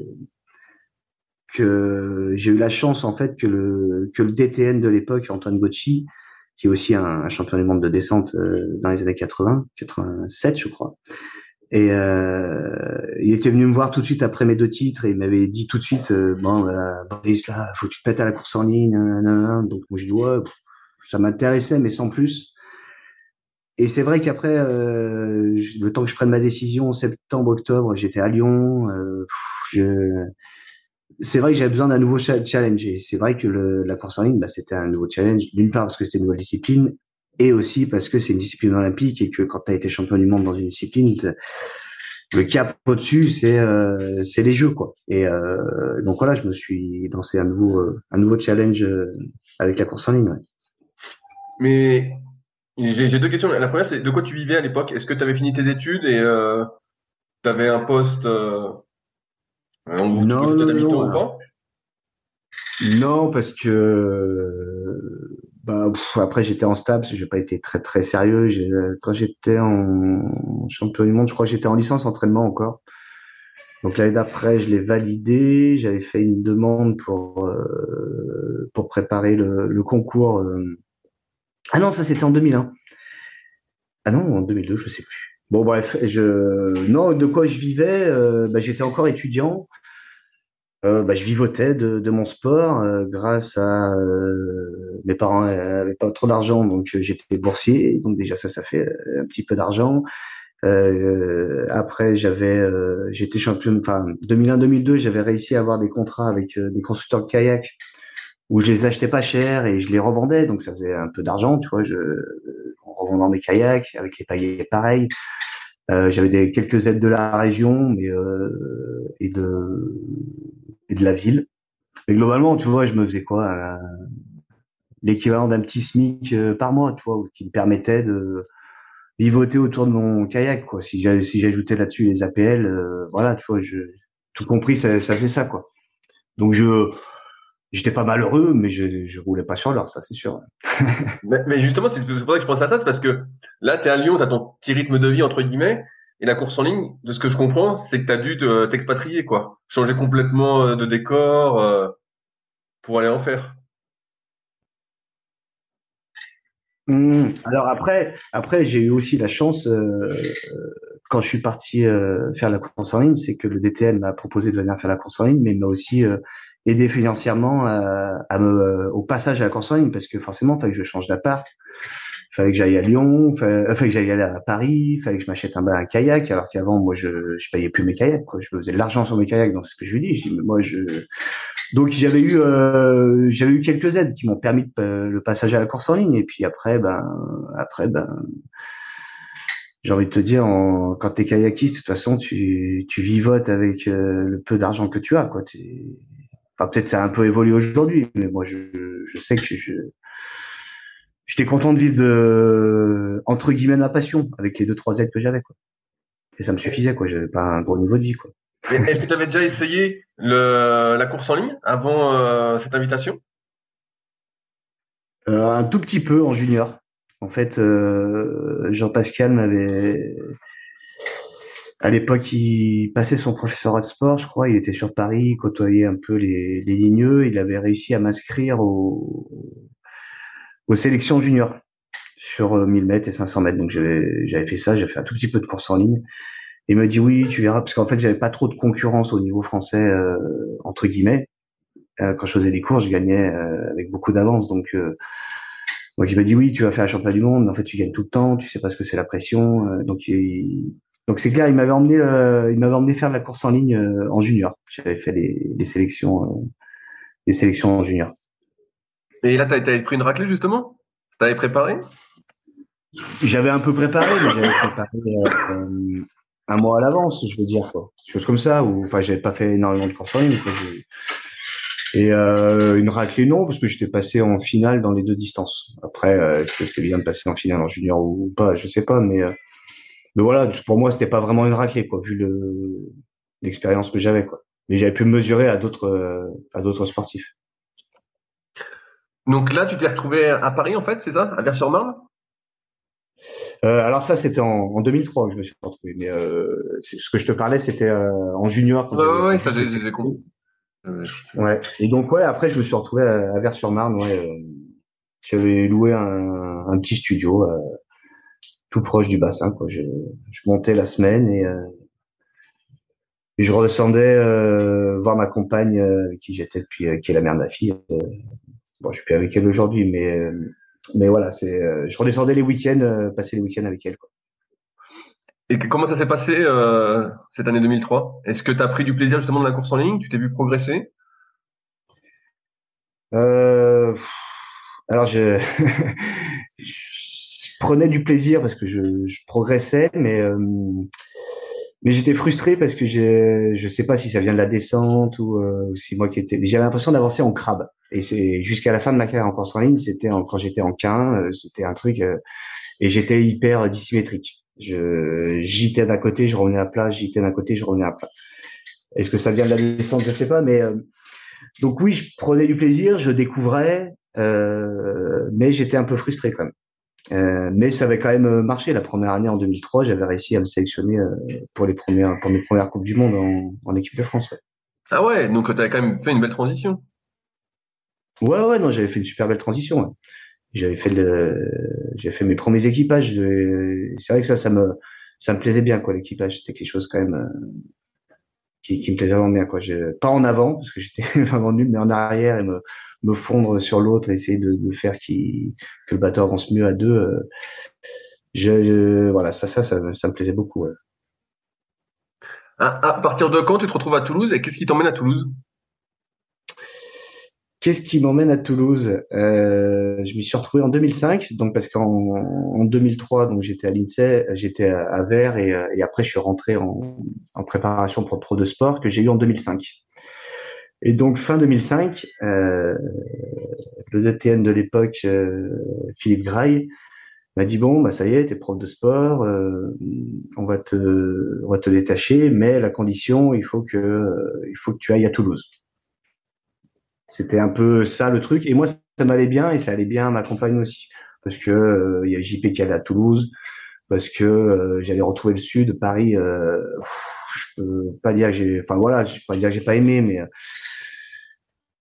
que j'ai eu la chance en fait que le que le DTN de l'époque, Antoine Gocci, qui est aussi un, champion du monde de descente euh, dans les années 80, 87 je crois. Et euh, il était venu me voir tout de suite après mes deux titres et il m'avait dit tout de suite euh, bon voilà Boris là faut que tu te mettes à la course en ligne donc moi je dis ouais ça m'intéressait mais sans plus et c'est vrai qu'après euh, le temps que je prenne ma décision septembre octobre j'étais à Lyon euh, je c'est vrai que j'avais besoin d'un nouveau challenge. Et c'est vrai que le, la course en ligne, bah, c'était un nouveau challenge. D'une part parce que c'était une nouvelle discipline, et aussi parce que c'est une discipline olympique et que quand tu as été champion du monde dans une discipline, le cap au-dessus, c'est euh, c'est les jeux quoi. Et euh, donc voilà, je me suis lancé un nouveau euh, un nouveau challenge euh, avec la course en ligne. Ouais. Mais j'ai deux questions. La première, c'est de quoi tu vivais à l'époque? Est-ce que tu avais fini tes études et euh, tu avais un poste non, non, non, non, parce que bah, après, j'étais en stab, j'ai pas été très très sérieux. Quand j'étais en champion du monde, je crois que j'étais en licence entraînement encore. Donc l'année d'après, je l'ai validé. J'avais fait une demande pour euh, pour préparer le, concours. Euh. Ah non, ça c'était en 2001. Ah non, en 2002, je sais plus. Bon bref, je non de quoi je vivais. Euh, bah, j'étais encore étudiant. Euh, bah, je vivotais de, de mon sport euh, grâce à euh, mes parents avaient pas trop d'argent donc j'étais boursier donc déjà ça ça fait un petit peu d'argent. Après j'avais j'étais champion enfin 2001-2002 j'avais réussi à avoir des contrats avec des constructeurs de kayak où je les achetais pas cher et je les revendais donc ça faisait un peu d'argent tu vois je en revendant mes kayaks avec les paillettes pareil j'avais des quelques aides de la région mais et de et de la ville. Mais globalement, tu vois, je me faisais quoi euh, L'équivalent d'un petit SMIC euh, par mois, tu vois, qui me permettait de vivoter autour de mon kayak, quoi. Si j'ajoutais là-dessus les APL, euh, voilà, tu vois, je, tout compris, ça, ça faisait ça, quoi. Donc je, j'étais pas malheureux, mais je, je roulais pas sur l'or, ça c'est sûr. mais, justement, c'est pour ça que je pense à ça, c'est parce que là, tu es à Lyon, tu as ton petit rythme de vie, entre guillemets, et la course en ligne, de ce que je comprends, c'est que tu as dû t'expatrier, quoi. Changer complètement euh, de décor euh, pour aller en faire. Mmh. Alors après, après j'ai eu aussi la chance euh, quand je suis parti faire la course en ligne, c'est que le DTN m'a proposé de venir faire la course en ligne, mais il m'a aussi aidé financièrement à, me, au passage à la ligne parce que forcément, il fallait que je change d'appart, fallait que j'aille à Lyon, fallait, fallait que j'aille à Paris, fallait que je m'achète un, un, kayak, alors qu'avant moi je je payais plus mes kayaks, quoi. Je faisais de l'argent sur mes kayaks, donc ce que je lui dis. Je moi je donc j'avais eu euh, j'avais eu quelques aides qui m'ont permis le passage à la course en ligne et puis après ben après ben j'ai envie de te dire quand t'es kayakiste de toute façon tu tu vivotes avec euh, le peu d'argent que tu as quoi. Enfin peut-être ça a un peu évolué aujourd'hui, mais moi je je sais que je j'étais content de vivre de entre guillemets ma passion avec les deux trois aides que j'avais quoi. Et ça me suffisait quoi. J'avais pas un gros niveau de vie quoi. Est-ce que tu avais déjà essayé le, la course en ligne avant euh, cette invitation? Euh, Un tout petit peu en junior. En fait, euh, Jean-Pascal m'avait à l'époque, il passait son professeur de sport, je crois. Il était sur Paris, il côtoyait un peu les, les ligneux. Il avait réussi à m'inscrire au, aux sélections juniors sur 1000 euh, mètres et 500 mètres. Donc j'avais fait ça, j'ai fait un tout petit peu de course en ligne. Il m'a dit oui, tu verras, parce qu'en fait j'avais pas trop de concurrence au niveau français euh, entre guillemets. Euh, quand je faisais des cours, je gagnais avec beaucoup d'avance. Donc moi il m'a dit oui, tu vas faire un championnat du monde, mais en fait tu gagnes tout le temps, tu sais pas ce que c'est la pression. donc donc c'est clair, il m'avait emmené, il m'avait emmené faire de la course en ligne en junior. J'avais fait les, les sélections, les sélections en junior. Et là, tu as, pris une raclée justement? Tu avais préparé? J'avais un peu préparé, mais j'avais préparé euh, un mois à l'avance, je veux dire. Quoi. Choses comme ça, ou enfin, j'avais pas fait énormément de courses en ligne. Et euh, une raclée, non, parce que j'étais passé en finale dans les deux distances. Après, euh, est-ce que c'est bien de passer en finale en junior ou pas? Je sais pas, mais, mais voilà, pour moi, c'était pas vraiment une raclée, quoi, vu l'expérience que j'avais, quoi. Mais j'avais pu me mesurer à d'autres à d'autres sportifs. Donc là, tu t'es retrouvé à Paris, en fait, c'est ça? À Vers-sur-Marne euh, alors ça, c'était en, 2003 que je me suis retrouvé. Mais euh, ce que je te parlais, c'était euh, en junior. Ouais, ouais, ça j'ai. Ouais. Et donc ouais, après je me suis retrouvé à, Vers-sur-Marne. Ouais, j'avais loué un, un, petit studio tout proche du bassin. Quoi. Je, je montais la semaine et, et je redescendais voir ma compagne avec qui j'étais depuis, qui est la mère de ma fille, Bon, je suis plus avec elle aujourd'hui, mais euh, mais voilà, c'est euh, je redescendais les week-ends, euh, passer les week-ends avec elle. Quoi. Et comment ça s'est passé euh, cette année 2003 Est-ce que tu as pris du plaisir justement de la course en ligne? Tu t'es vu progresser? Euh, Alors je... prenais du plaisir parce que je, je progressais, mais euh, mais j'étais frustré parce que je je sais pas si ça vient de la descente ou, euh, si moi qui étais. J'avais l'impression d'avancer en crabe. Et c'est jusqu'à la fin de ma carrière en course en ligne, c'était quand j'étais en quin, euh, c'était un truc euh, et j'étais hyper dissymétrique. Je j'étais d'un côté, je revenais à plat, j'étais d'un côté, je revenais à plat. Est-ce que ça vient de la descente Je sais pas, mais euh, donc oui, je prenais du plaisir, je découvrais. mais j'étais un peu frustré quand même. Mais ça avait quand même marché. La première année en 2003, j'avais réussi à me sélectionner pour les premières, pour mes premières coupes du monde en, en équipe de France. Ouais. Ah ouais, donc tu as quand même fait une belle transition. Ouais, ouais, non, j'avais fait une super belle transition. J'avais fait le, j'avais fait mes premiers équipages. C'est vrai que ça, ça me, ça me plaisait bien, quoi. L'équipage, c'était quelque chose quand même euh, qui, qui me plaisait vraiment bien, quoi. Pas en avant parce que j'étais vraiment nul, mais en arrière et me, me fondre sur l'autre, essayer de, de, faire qui, que le bateau avance mieux à deux. Euh, je, voilà, ça, ça, ça, ça, me plaisait beaucoup. Ouais. À, à partir de quand tu te retrouves à Toulouse et qu'est-ce qui t'emmène à Toulouse? Qu'est-ce qui m'emmène à Toulouse? Euh, Je m'y suis retrouvé en 2005, donc parce qu'en en 2003, donc j'étais à l'INSEE, j'étais à, à Vert et, et, après je suis rentré en, en, préparation pour pro de sport que j'ai eu en 2005. Et donc fin 2005, euh, le DTN de l'époque, euh, Philippe Graille, m'a dit bon bah ça y est, t'es prof de sport, euh, on va te détacher, mais la condition, il faut que tu ailles à Toulouse. C'était un peu ça le truc. Et moi, ça m'allait bien et ça allait bien à ma compagne aussi. Parce que il y a JP qui allait à Toulouse, parce que j'allais retrouver le sud, Paris. Je peux pas dire que je pas dire que j'ai pas aimé, mais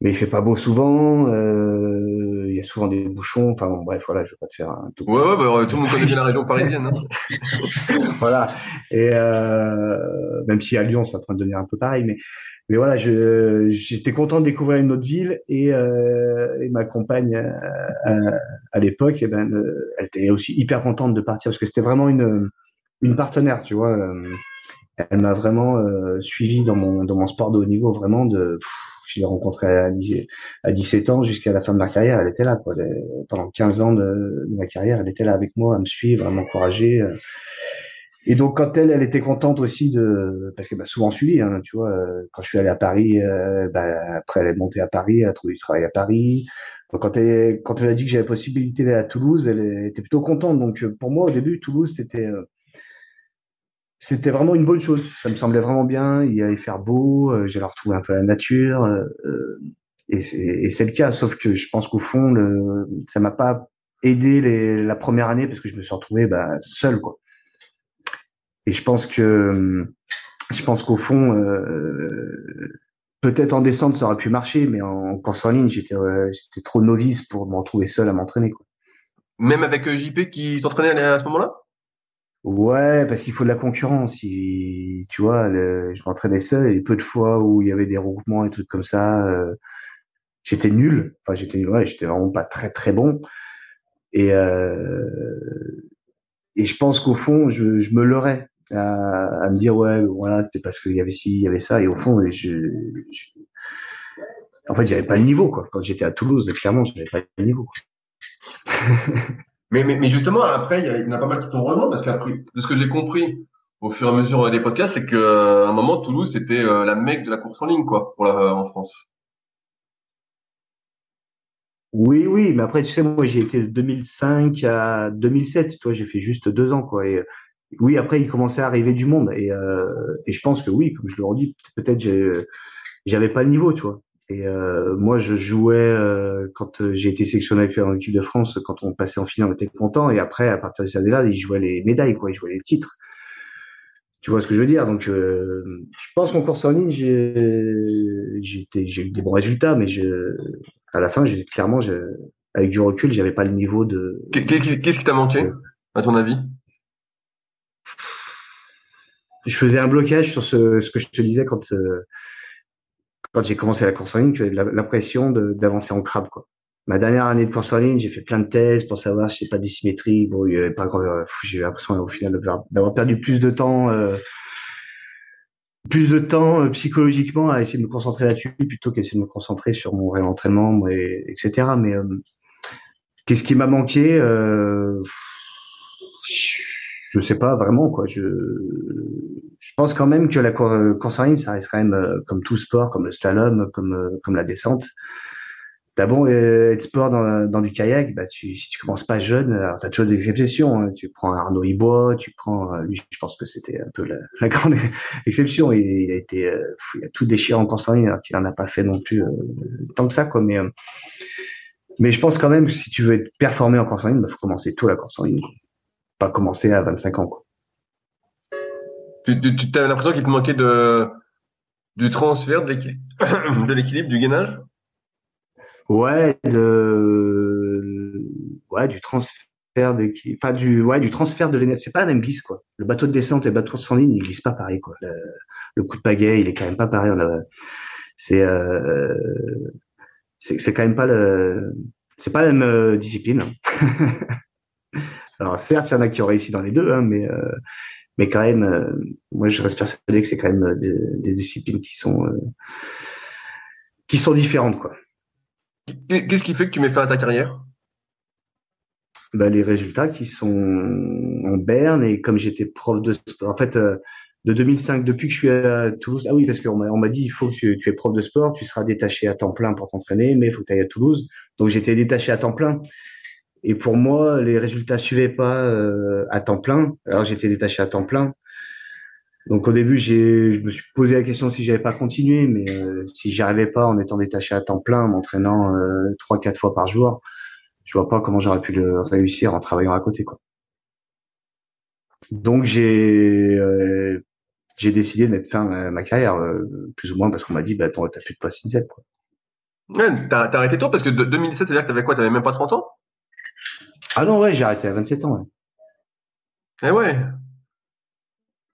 mais il fait pas beau souvent. Euh, il y a souvent des bouchons. Enfin bon, bref, voilà, je vais pas te faire un tout. Ouais, ouais, bah, tout le monde connaît bien la région parisienne. Hein. voilà. Et euh, même si à Lyon, c'est en train de devenir un peu pareil, mais mais voilà, je j'étais content de découvrir une autre ville et, euh, et ma compagne euh, à, l'époque, eh ben, euh, elle était aussi hyper contente de partir parce que c'était vraiment une une partenaire, tu vois. Elle m'a vraiment suivi dans mon dans mon sport de haut niveau, vraiment de. Je l'ai rencontrée à, à 17 ans jusqu'à la fin de ma carrière, elle était là. Quoi. Pendant 15 ans de, ma carrière, elle était là avec moi, à me suivre, à m'encourager. Et donc quand elle, elle était contente aussi de, parce qu'elle m'a souvent suivi, hein, tu vois. Euh, quand je suis allé à Paris, euh, bah, après elle est montée à Paris, elle a trouvé du travail à Paris. Quand elle, quand elle a dit que j'avais possibilité d'aller à Toulouse, elle était plutôt contente. Donc pour moi au début, Toulouse c'était euh, c'était vraiment une bonne chose. Ça me semblait vraiment bien. Il allait faire beau, j'allais retrouver un peu la nature. et c'est le cas, sauf que je pense qu'au fond, le, ça m'a pas aidé la première année parce que je me suis retrouvé bah, seul quoi. Et je pense que je pense qu'au fond, euh, peut-être en descente ça aurait pu marcher, mais en course en ligne, j'étais euh, trop novice pour me retrouver seul à m'entraîner. Même avec euh, JP qui t'entraînait à ce moment-là? Ouais, parce qu'il faut de la concurrence. tu vois, je m'entraînais seul et peu de fois où il y avait des regroupements et trucs comme ça, euh, j'étais nul. Enfin, j'étais ouais, j'étais vraiment pas très très bon. Et euh, et je pense qu'au fond, je, me leurrais à, à, me dire ouais voilà c'était parce qu'il y avait ci il y avait ça et au fond je, je en fait j'avais pas le niveau quoi quand j'étais à Toulouse clairement j'avais pas le niveau mais, mais, justement après il y, en a pas mal qui t'ont rejoint parce qu'après de ce que j'ai compris au fur et à mesure des podcasts c'est qu'à un moment Toulouse c'était euh, la mecque de la course en ligne quoi pour en France oui, oui, mais après, tu sais, moi, j'ai été de 2005 à 2007. Toi, j'ai fait juste deux ans, quoi. Et oui, après, il commençait à arriver du monde. Et, euh, et je pense que oui, comme je le redis, peut-être j'avais pas le niveau, tu vois. Et euh, moi, je jouais euh, quand j'ai été sélectionné avec en équipe de France, quand on passait en finale, on était content. Et après, à partir de cette année-là, il jouait les médailles, quoi. Il jouait les titres. Tu vois ce que je veux dire? Donc, euh, je pense qu'en course en ligne, j'ai eu des bons résultats, mais je, à la fin, clairement, avec du recul, j'avais pas le niveau de. Qu'est-ce qui t'a manqué, à ton avis? Je faisais un blocage sur ce, ce que je te disais quand euh, quand j'ai commencé la course en ligne, j'avais l'impression d'avancer en crabe quoi. Ma dernière année de course en ligne, j'ai fait plein de tests pour savoir si j'ai pas dissymétrie. Bon, il avait pas euh, j'ai l'impression au final d'avoir perdu plus de temps, euh, plus de temps euh, psychologiquement à essayer de me concentrer là-dessus plutôt qu'à essayer de me concentrer sur mon réel entraînement, et, etc. Mais qu'est-ce qui m'a manqué je sais pas vraiment quoi. Je, je pense quand même que la course en ligne, ça reste quand même euh, comme tout sport, comme le slalom, comme euh, comme la descente. Bon être sport dans, dans du kayak, bah tu, si tu commences pas jeune, alors t'as toujours des exceptions. Hein. Tu prends Arnaud Ibois, tu prends euh, lui, je pense que c'était un peu la, la grande exception. Il, il, a été, il a tout déchiré en course en ligne, alors qu'il en a pas fait non plus tant que ça quoi. Mais Mais je pense quand même que si tu veux être performé en course en ligne, il bah, faut commencer tôt la course en ligne. Pas commencer à 25 ans. Quoi. Tu, tu as l'impression qu'il te manquait de, du transfert, de l'équilibre, du gainage? Ouais, de, ouais, du transfert d'équilibre, enfin du, ouais, du transfert de l'énergie. C'est pas la même glisse quoi. Le bateau de descente et le bateau de en ligne, ils glissent pas pareil quoi. Le, coup de pagaie, il est quand même pas pareil. C'est, euh, c'est, c'est quand même pas le, c'est pas la même euh, discipline. Alors certes, il y en a qui ont réussi dans les deux, hein, mais euh, mais quand même, euh, moi je reste persuadé que c'est quand même des, des, disciplines qui sont qui sont différentes quoi. Qu'est-ce qui fait que tu mets fin à ta carrière? Bah, les résultats qui sont en berne et comme j'étais prof de sport, en fait, de 2005, depuis que je suis à Toulouse, ah oui, parce qu'on m'a, on m'a dit, il faut que tu, tu, es prof de sport, tu seras détaché à temps plein pour t'entraîner, mais il faut que tu ailles à Toulouse. Donc j'étais détaché à temps plein. Et pour moi, les résultats suivaient pas euh, à temps plein. Alors j'étais détaché à temps plein. Donc au début, j'ai, je me suis posé la question si j'avais pas continué, mais euh, si j'y arrivais pas en étant détaché à temps plein, m'entraînant euh, trois, quatre fois par jour, je vois pas comment j'aurais pu le réussir en travaillant à côté, quoi. Donc j'ai j'ai décidé de mettre fin à ma carrière, plus ou moins parce qu'on m'a dit, bah, t'as plus de place INSEP, quoi. Ouais, t'as, arrêté tôt parce que de 2017, c'est-à-dire que t'avais quoi? T'avais même pas 30 ans? Ah non, ouais, j'ai arrêté à 27 ans. Ouais. Eh ouais.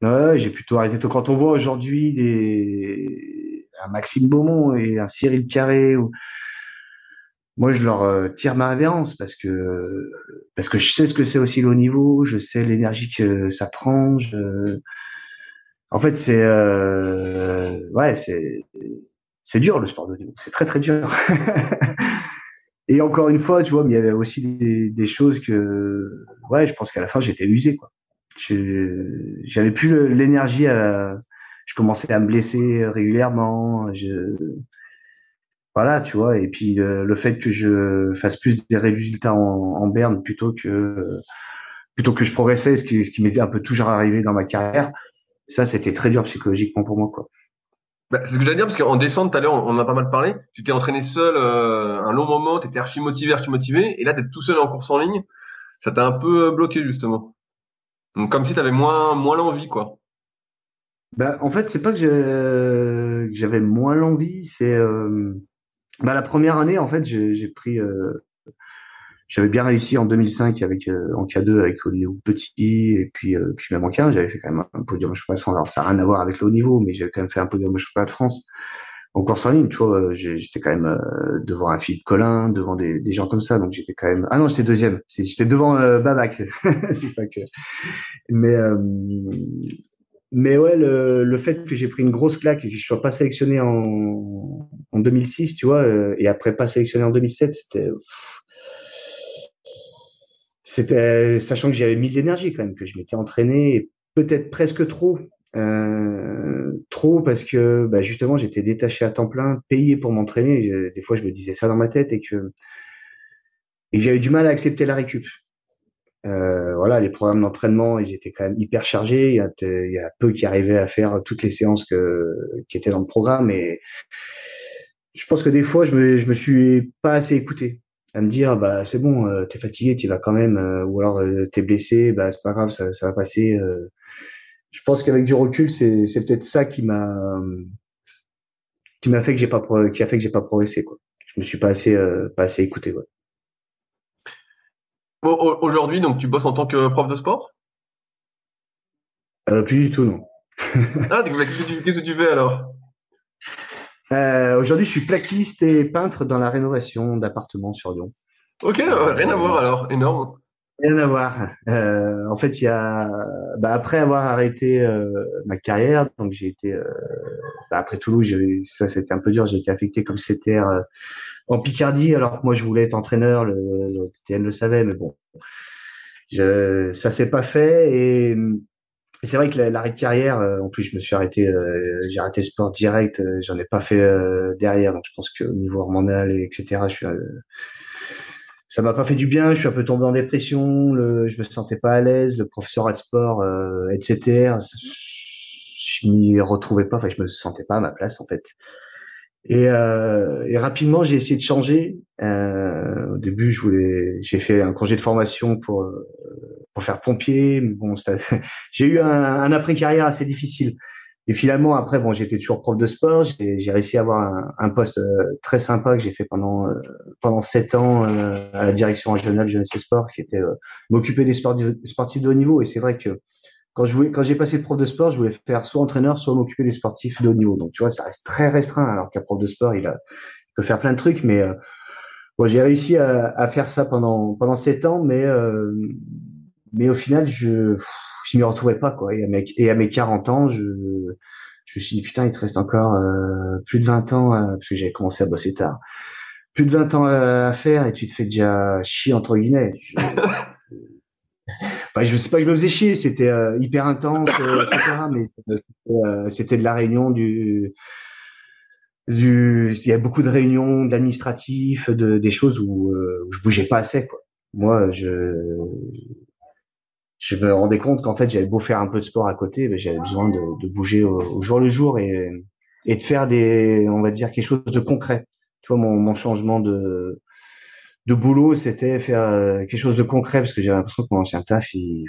Ouais, j'ai plutôt arrêté tôt. Quand on voit aujourd'hui des... un Maxime Beaumont et un Cyril Carré, ou... moi je leur euh, tire ma révérence parce que parce que je sais ce que c'est aussi le haut niveau, je sais l'énergie que ça prend. Je... En fait, c'est euh... ouais, c'est c'est dur le sport de niveau, c'est très très dur. et encore une fois, tu vois, mais il y avait aussi des, choses que, ouais, je pense qu'à la fin j'étais usé quoi. J'avais plus l'énergie à, je commençais à me blesser régulièrement. Je, voilà, tu vois. Et puis le, fait que je fasse plus des résultats en, en berne plutôt que plutôt que je progressais, ce qui, ce qui m'était un peu toujours arrivé dans ma carrière, ça c'était très dur psychologiquement pour moi quoi. Bah, c'est ce que j'allais dire parce qu'en descente tout à l'heure on, en a pas mal parlé. Tu t'es entraîné seul euh, un long moment, tu étais archi motivé, archi motivé, et là d'être tout seul en course en ligne, ça t'a un peu euh, bloqué justement. Donc comme si tu avais moins moins l'envie quoi. Bah en fait c'est pas que j'avais moins l'envie, c'est euh, bah, la première année en fait j'ai pris euh, j'avais bien réussi en 2005 avec euh, en K2 avec Olivier Petit et puis euh, puis même en K1 j'avais fait quand même un podium championnat de France. Alors ça n'a rien à voir avec le haut niveau mais j'avais quand même fait un podium championnat de France en course en ligne tu vois euh, j'étais quand même devant un Philippe Collin devant des, des gens comme ça donc j'étais quand même ah non j'étais deuxième j'étais devant Babac. C'est ça que mais mais ouais, le, le fait que j'ai pris une grosse claque et que je sois pas sélectionné en, en 2006, tu vois, et après pas sélectionné en 2007, c'était c'était sachant que j'avais mis de l'énergie quand même, que je m'étais entraîné peut-être presque trop, euh, trop parce que bah, justement j'étais détaché à temps plein, payé pour m'entraîner. Des fois je me disais ça dans ma tête et que j'avais du mal à accepter la récup. Euh, voilà, les programmes d'entraînement, ils étaient quand même hyper chargés. Il y, a, peu qui arrivaient à faire toutes les séances qui étaient dans le programme. Et je pense que des fois, je me, je me suis pas assez écouté à me dire bah c'est bon euh, t'es fatigué tu vas quand même euh, ou alors euh, t'es blessé bah c'est pas grave ça, ça va passer je pense qu'avec du recul c'est c'est peut-être ça qui m'a qui m'a fait que j'ai pas qui a fait que j'ai pas progressé quoi. Je me suis pas assez pas assez écouté ouais. aujourd'hui donc tu bosses en tant que prof de sport? Plus du tout non. Ah qu'est-ce que tu fais alors? Euh, Aujourd'hui, je suis plaquiste et peintre dans la rénovation d'appartements sur Lyon. Ok, rien à voir alors, énorme. Rien à voir. Euh, en fait, il y a, bah, après avoir arrêté euh, ma carrière, donc j'ai été, euh, bah, après Toulouse, ça c'était un peu dur, j'ai été affecté comme CTR euh, en Picardie, alors que moi je voulais être entraîneur, le, le TN le savait, mais bon, je, ça s'est pas fait et et c'est vrai que l'arrêt de carrière, euh, en plus, je me suis arrêté, euh, j'ai arrêté le sport direct, euh, j'en ai pas fait derrière, donc je pense que au niveau hormonal et etc. Je suis, ça m'a pas fait du bien. Je suis un peu tombé en dépression. Le, je me sentais pas à l'aise. Le professeur de sport, etc. Je m'y retrouvais pas. Enfin, je me sentais pas à ma place en fait. Et, euh, et rapidement, j'ai essayé de changer. Euh, au début, je voulais, j'ai fait un congé de formation pour euh, faire pompier. Bon, j'ai eu un, après carrière assez difficile. Et finalement, après, bon, j'étais toujours prof de sport. J'ai réussi à avoir un, poste euh, très sympa que j'ai fait pendant euh, pendant sept ans euh, à la direction régionale jeunesse et sport, qui était m'occuper des sportifs de haut niveau. Et c'est vrai que quand je voulais, quand j'ai passé prof de sport, je voulais faire soit entraîneur, soit m'occuper des sportifs de haut niveau. Donc, tu vois, ça reste très restreint. Alors qu'un prof de sport, il peut faire plein de trucs, mais bon, j'ai réussi à, à, faire ça pendant pendant sept ans, mais mais au final, je je m'y retrouvais pas quoi. Et à mes, et à mes 40 ans, je, je me suis dit putain, il te reste encore euh, plus de 20 ans euh, parce que j'avais commencé à bosser tard. Plus de 20 ans à, faire et tu te fais déjà chier entre guillemets. Je, bah, je sais pas que je me faisais chier, c'était euh, hyper intense, etc. Mais c'était de la réunion du du, il y a beaucoup de réunions, d'administratifs, de, des choses où, où je bougeais pas assez quoi. Moi, je je me rendais compte qu'en fait j'avais beau faire un peu de sport à côté, mais j'avais besoin de, de bouger au, jour le jour et, et de faire des, on va dire quelque chose de concret. Tu vois, mon, mon changement de de boulot, c'était faire euh, quelque chose de concret parce que j'avais l'impression que mon ancien taf, il,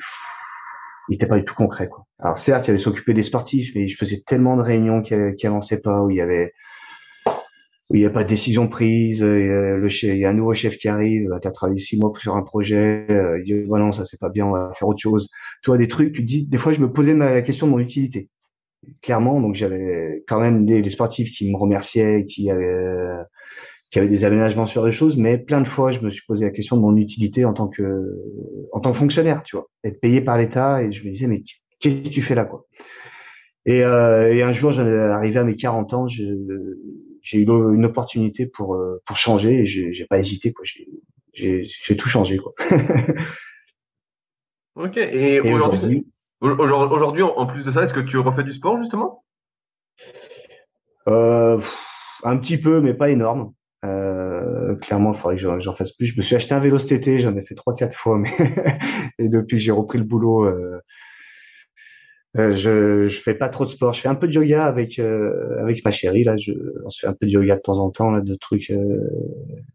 il était pas du tout concret. Quoi. Alors certes, il y avait s'occuper des sportifs, mais je faisais tellement de réunions qui, qui avançaient pas, où il y avait où il n'y a pas de décision prise, euh, il y a un nouveau chef qui arrive, tu as travaillé six mois sur un projet, euh, il dit voilà non ça c'est pas bien, on va faire autre chose. Tu vois des trucs, tu dis des fois je me posais la question de mon utilité. Clairement, donc j'avais quand même des, sportifs qui me remerciaient, qui avaient qui avaient des aménagements sur les choses, mais plein de fois je me suis posé la question de mon utilité en tant que en tant que fonctionnaire, tu vois, être payé par l'État et je me disais mais qu'est-ce que tu fais là quoi? Et, euh, et un jour, j'en arrivé à mes 40 ans, je, j'ai eu une opportunité pour euh, pour changer et j'ai pas hésité quoi. J'ai j'ai tout changé quoi. ok. Et, aujourd'hui, aujourd'hui, en plus de ça, est-ce que tu refais du sport justement? Euh, Un petit peu, mais pas énorme. Euh, clairement, il faudrait que j'en fasse plus. Je me suis acheté un vélo cet été, j'en ai fait trois quatre fois, mais et depuis j'ai repris le boulot, euh, euh, je je fais pas trop de sport. Je fais un peu de yoga avec euh, avec ma chérie là. Je, on se fait un peu de yoga de temps en temps là, de trucs. Euh,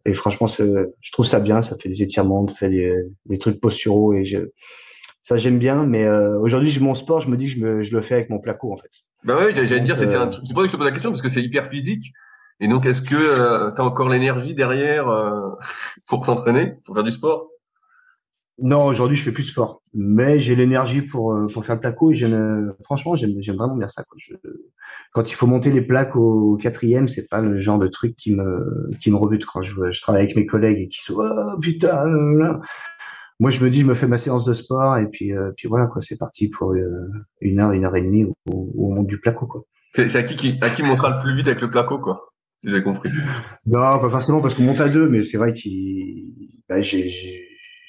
et franchement, je trouve ça bien. Ça fait des étirements, ça fait des, des trucs posturaux et je, ça j'aime bien. Mais aujourd'hui, mon sport, je me dis que je, me, je le fais avec mon placo en fait. Bah oui, j'allais dire, c'est c'est pour ça que je te pose la question parce que c'est hyper physique. Et donc, est-ce que tu as encore l'énergie derrière pour s'entraîner, pour faire du sport? Non, aujourd'hui, je fais plus de sport, mais j'ai l'énergie pour euh, pour faire le placo et j'aime franchement, j'aime j'aime vraiment bien ça. Quoi. Je, quand il faut monter les plaques au quatrième, c'est pas le genre de truc qui me qui me rebute quand je, je travaille avec mes collègues et qui sont oh, putain. Moi, je me dis, je me fais ma séance de sport et puis euh, puis voilà quoi, c'est parti pour euh, une heure, une heure et demie au, au monde du placo quoi. C'est à qui, qui à qui montera le plus vite avec le placo quoi Si j'ai compris? Non, pas forcément parce qu'on monte à deux, mais c'est vrai qu'il bah, j'ai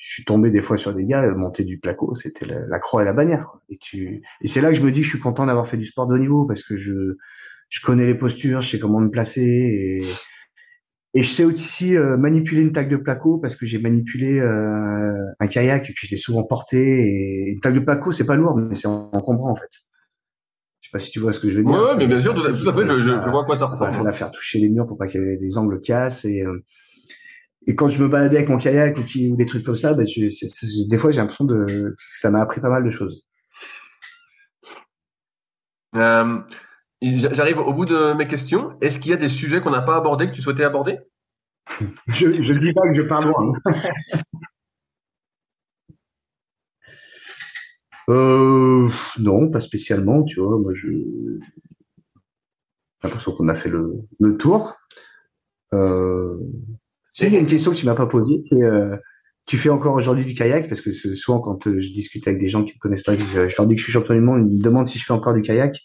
je suis tombé des fois sur des gars, monter du placo, c'était la, croix et la bannière. Quoi. Et, tu, et c'est là que je me dis que je suis content d'avoir fait du sport de haut niveau parce que je, je connais les postures, je sais comment me placer et, et je sais aussi euh, manipuler une plaque de placo parce que j'ai manipulé euh, un kayak que j'ai souvent porté. Et une plaque de placo, c'est pas lourd, mais c'est encombrant en fait. Je sais pas si tu vois ce que je veux dire. Ouais, mais bien sûr, tout à, fait, je, je, vois à quoi ça ressemble. Il faut la faire toucher les murs pour pas qu'il y ait des angles cassent et euh, et quand je me baladais avec mon kayak ou, qui, ou des trucs comme ça, ben je, des fois j'ai l'impression de ça m'a appris pas mal de choses. Euh, J'arrive au bout de mes questions. Est-ce qu'il y a des sujets qu'on n'a pas abordés que tu souhaitais aborder? Je ne dis pas que je parle loin. euh, non, pas spécialement. Tu vois, moi je l'impression qu'on a fait le, le tour. Euh, il y a une question que tu m'as pas posée, c'est euh, tu fais encore aujourd'hui du kayak? Parce que souvent quand euh, je discute avec des gens qui me connaissent pas, je, leur dis que je suis champion du monde, ils me demandent si je fais encore du kayak.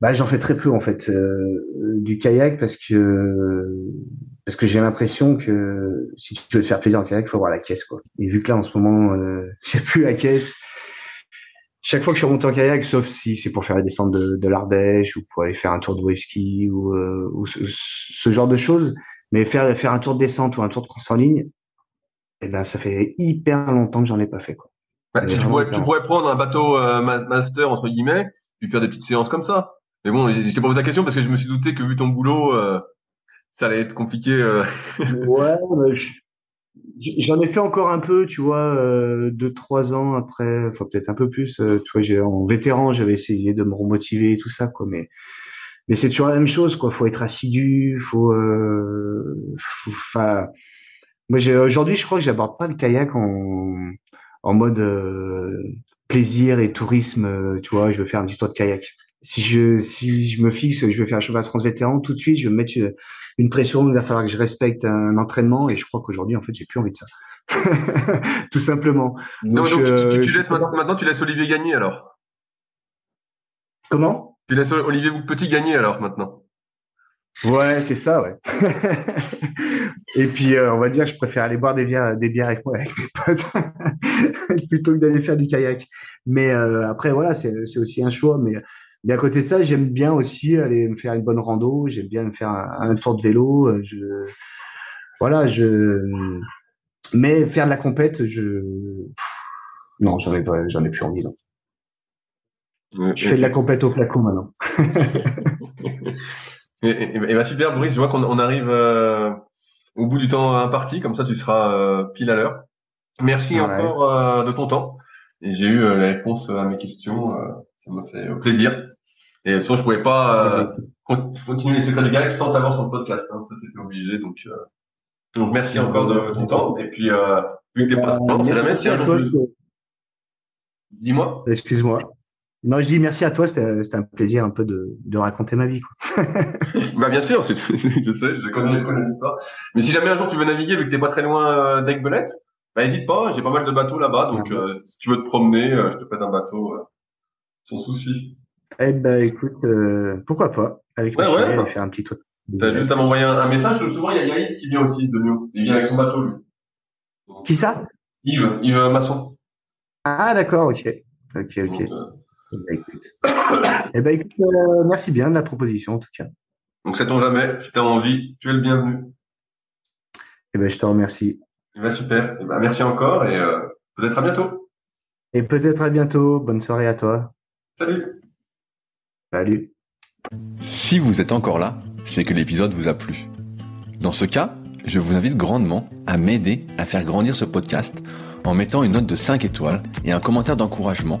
Bah j'en fais très peu en fait euh, du kayak parce que parce que j'ai l'impression que si tu veux te faire plaisir en kayak, il faut avoir la caisse quoi. Et vu que là en ce moment euh, j'ai plus la caisse, chaque fois que je remonte en kayak, sauf si c'est pour faire la descente de, de l'Ardèche ou pour aller faire un tour de wave ski ou, ou ce, ce, genre de choses, mais faire, faire un tour de descente ou un tour de course en ligne, eh ben, ça fait hyper longtemps que j'en ai pas fait, quoi. Bah, tu, pourrais, tu, pourrais, prendre un bateau euh, master, entre guillemets, puis faire des petites séances comme ça. Mais bon, je t'ai posé la question parce que je me suis douté que vu ton boulot, euh, ça allait être compliqué. Euh. ouais, j'en ai fait encore un peu, tu vois, deux, trois ans après, enfin peut-être un peu plus. tu vois, j'ai en vétéran, j'avais essayé de me remotiver et tout ça, quoi. Mais mais c'est toujours la même chose, quoi. Faut être assidu, faut, enfin. moi, aujourd'hui, je crois que j'aborde pas le kayak en en mode plaisir et tourisme. Tu vois, je veux faire un petit tour de kayak si je si je me fixe, je veux faire un cheval France vétéran, tout de suite, je vais me mettre une, pression. Il va falloir que je respecte un entraînement, et je crois qu'aujourd'hui, en fait, j'ai plus envie de ça. tout simplement. Donc, non, donc tu, euh, laisses maintenant, tu laisses Olivier gagner alors? Comment? Tu laisses Olivier Petit gagner alors maintenant. Ouais, c'est ça, ouais. et puis, euh, on va dire, je préfère aller boire des bières, avec, moi, avec mes potes plutôt que d'aller faire du kayak. Mais euh, après, voilà, c'est aussi un choix. Mais à côté de ça, j'aime bien aussi aller me faire une bonne rando. J'aime bien me faire un, tour de vélo. Je, voilà, je. Mais faire de la compète, je. Non, j'en ai j'en ai plus envie. Non. Je fais de la compète au placon maintenant. et, et, bah super, Boris. Je vois qu'on arrive euh, au bout du temps imparti. Comme ça, tu seras euh, pile à l'heure. Merci encore de ton temps. J'ai eu la réponse à mes questions ça m'a fait plaisir. Et sinon, je pouvais pas euh, continuer les secrets du gag sans t'avoir sur le podcast. Hein. Ça, c'était obligé. Donc, euh, donc merci encore de ton temps. Et puis, euh, vu que t'es pas non, c'est la même. Dis-moi. Excuse-moi. Non, je dis merci à toi. C'était un plaisir un peu de, de raconter ma vie. Quoi. bah bien sûr, je sais, je connais, je connais l'histoire. Mais si jamais un jour tu veux naviguer, vu que t'es pas très loin d'Aigbelette, bah n'hésite pas. J'ai pas mal de bateaux là-bas, donc si tu veux te promener, je te prête un bateau sans souci. Eh ben, écoute, euh, pourquoi pas Avec ouais, ouais, bah. faire un petit truc. T'as juste à m'envoyer un, message. Souvent, il y a Yaïd qui vient aussi de nous. Il vient avec son bateau, lui. qui ça? Yves, Yves Masson. Ah, d'accord, ok. Ok, ok. Euh, eh ben, écoute, eh ben, écoute euh, merci bien de la proposition, en tout cas. Donc, sait-on jamais, si t'as envie, tu es le bienvenu. Eh ben, je te remercie. Eh ben, super. Eh ben, merci encore et peut-être à bientôt. Et peut-être à bientôt. Bonne soirée à toi. Salut. Salut. Si vous êtes encore là, c'est que l'épisode vous a plu. Dans ce cas, je vous invite grandement à m'aider à faire grandir ce podcast en mettant une note de 5 étoiles et un commentaire d'encouragement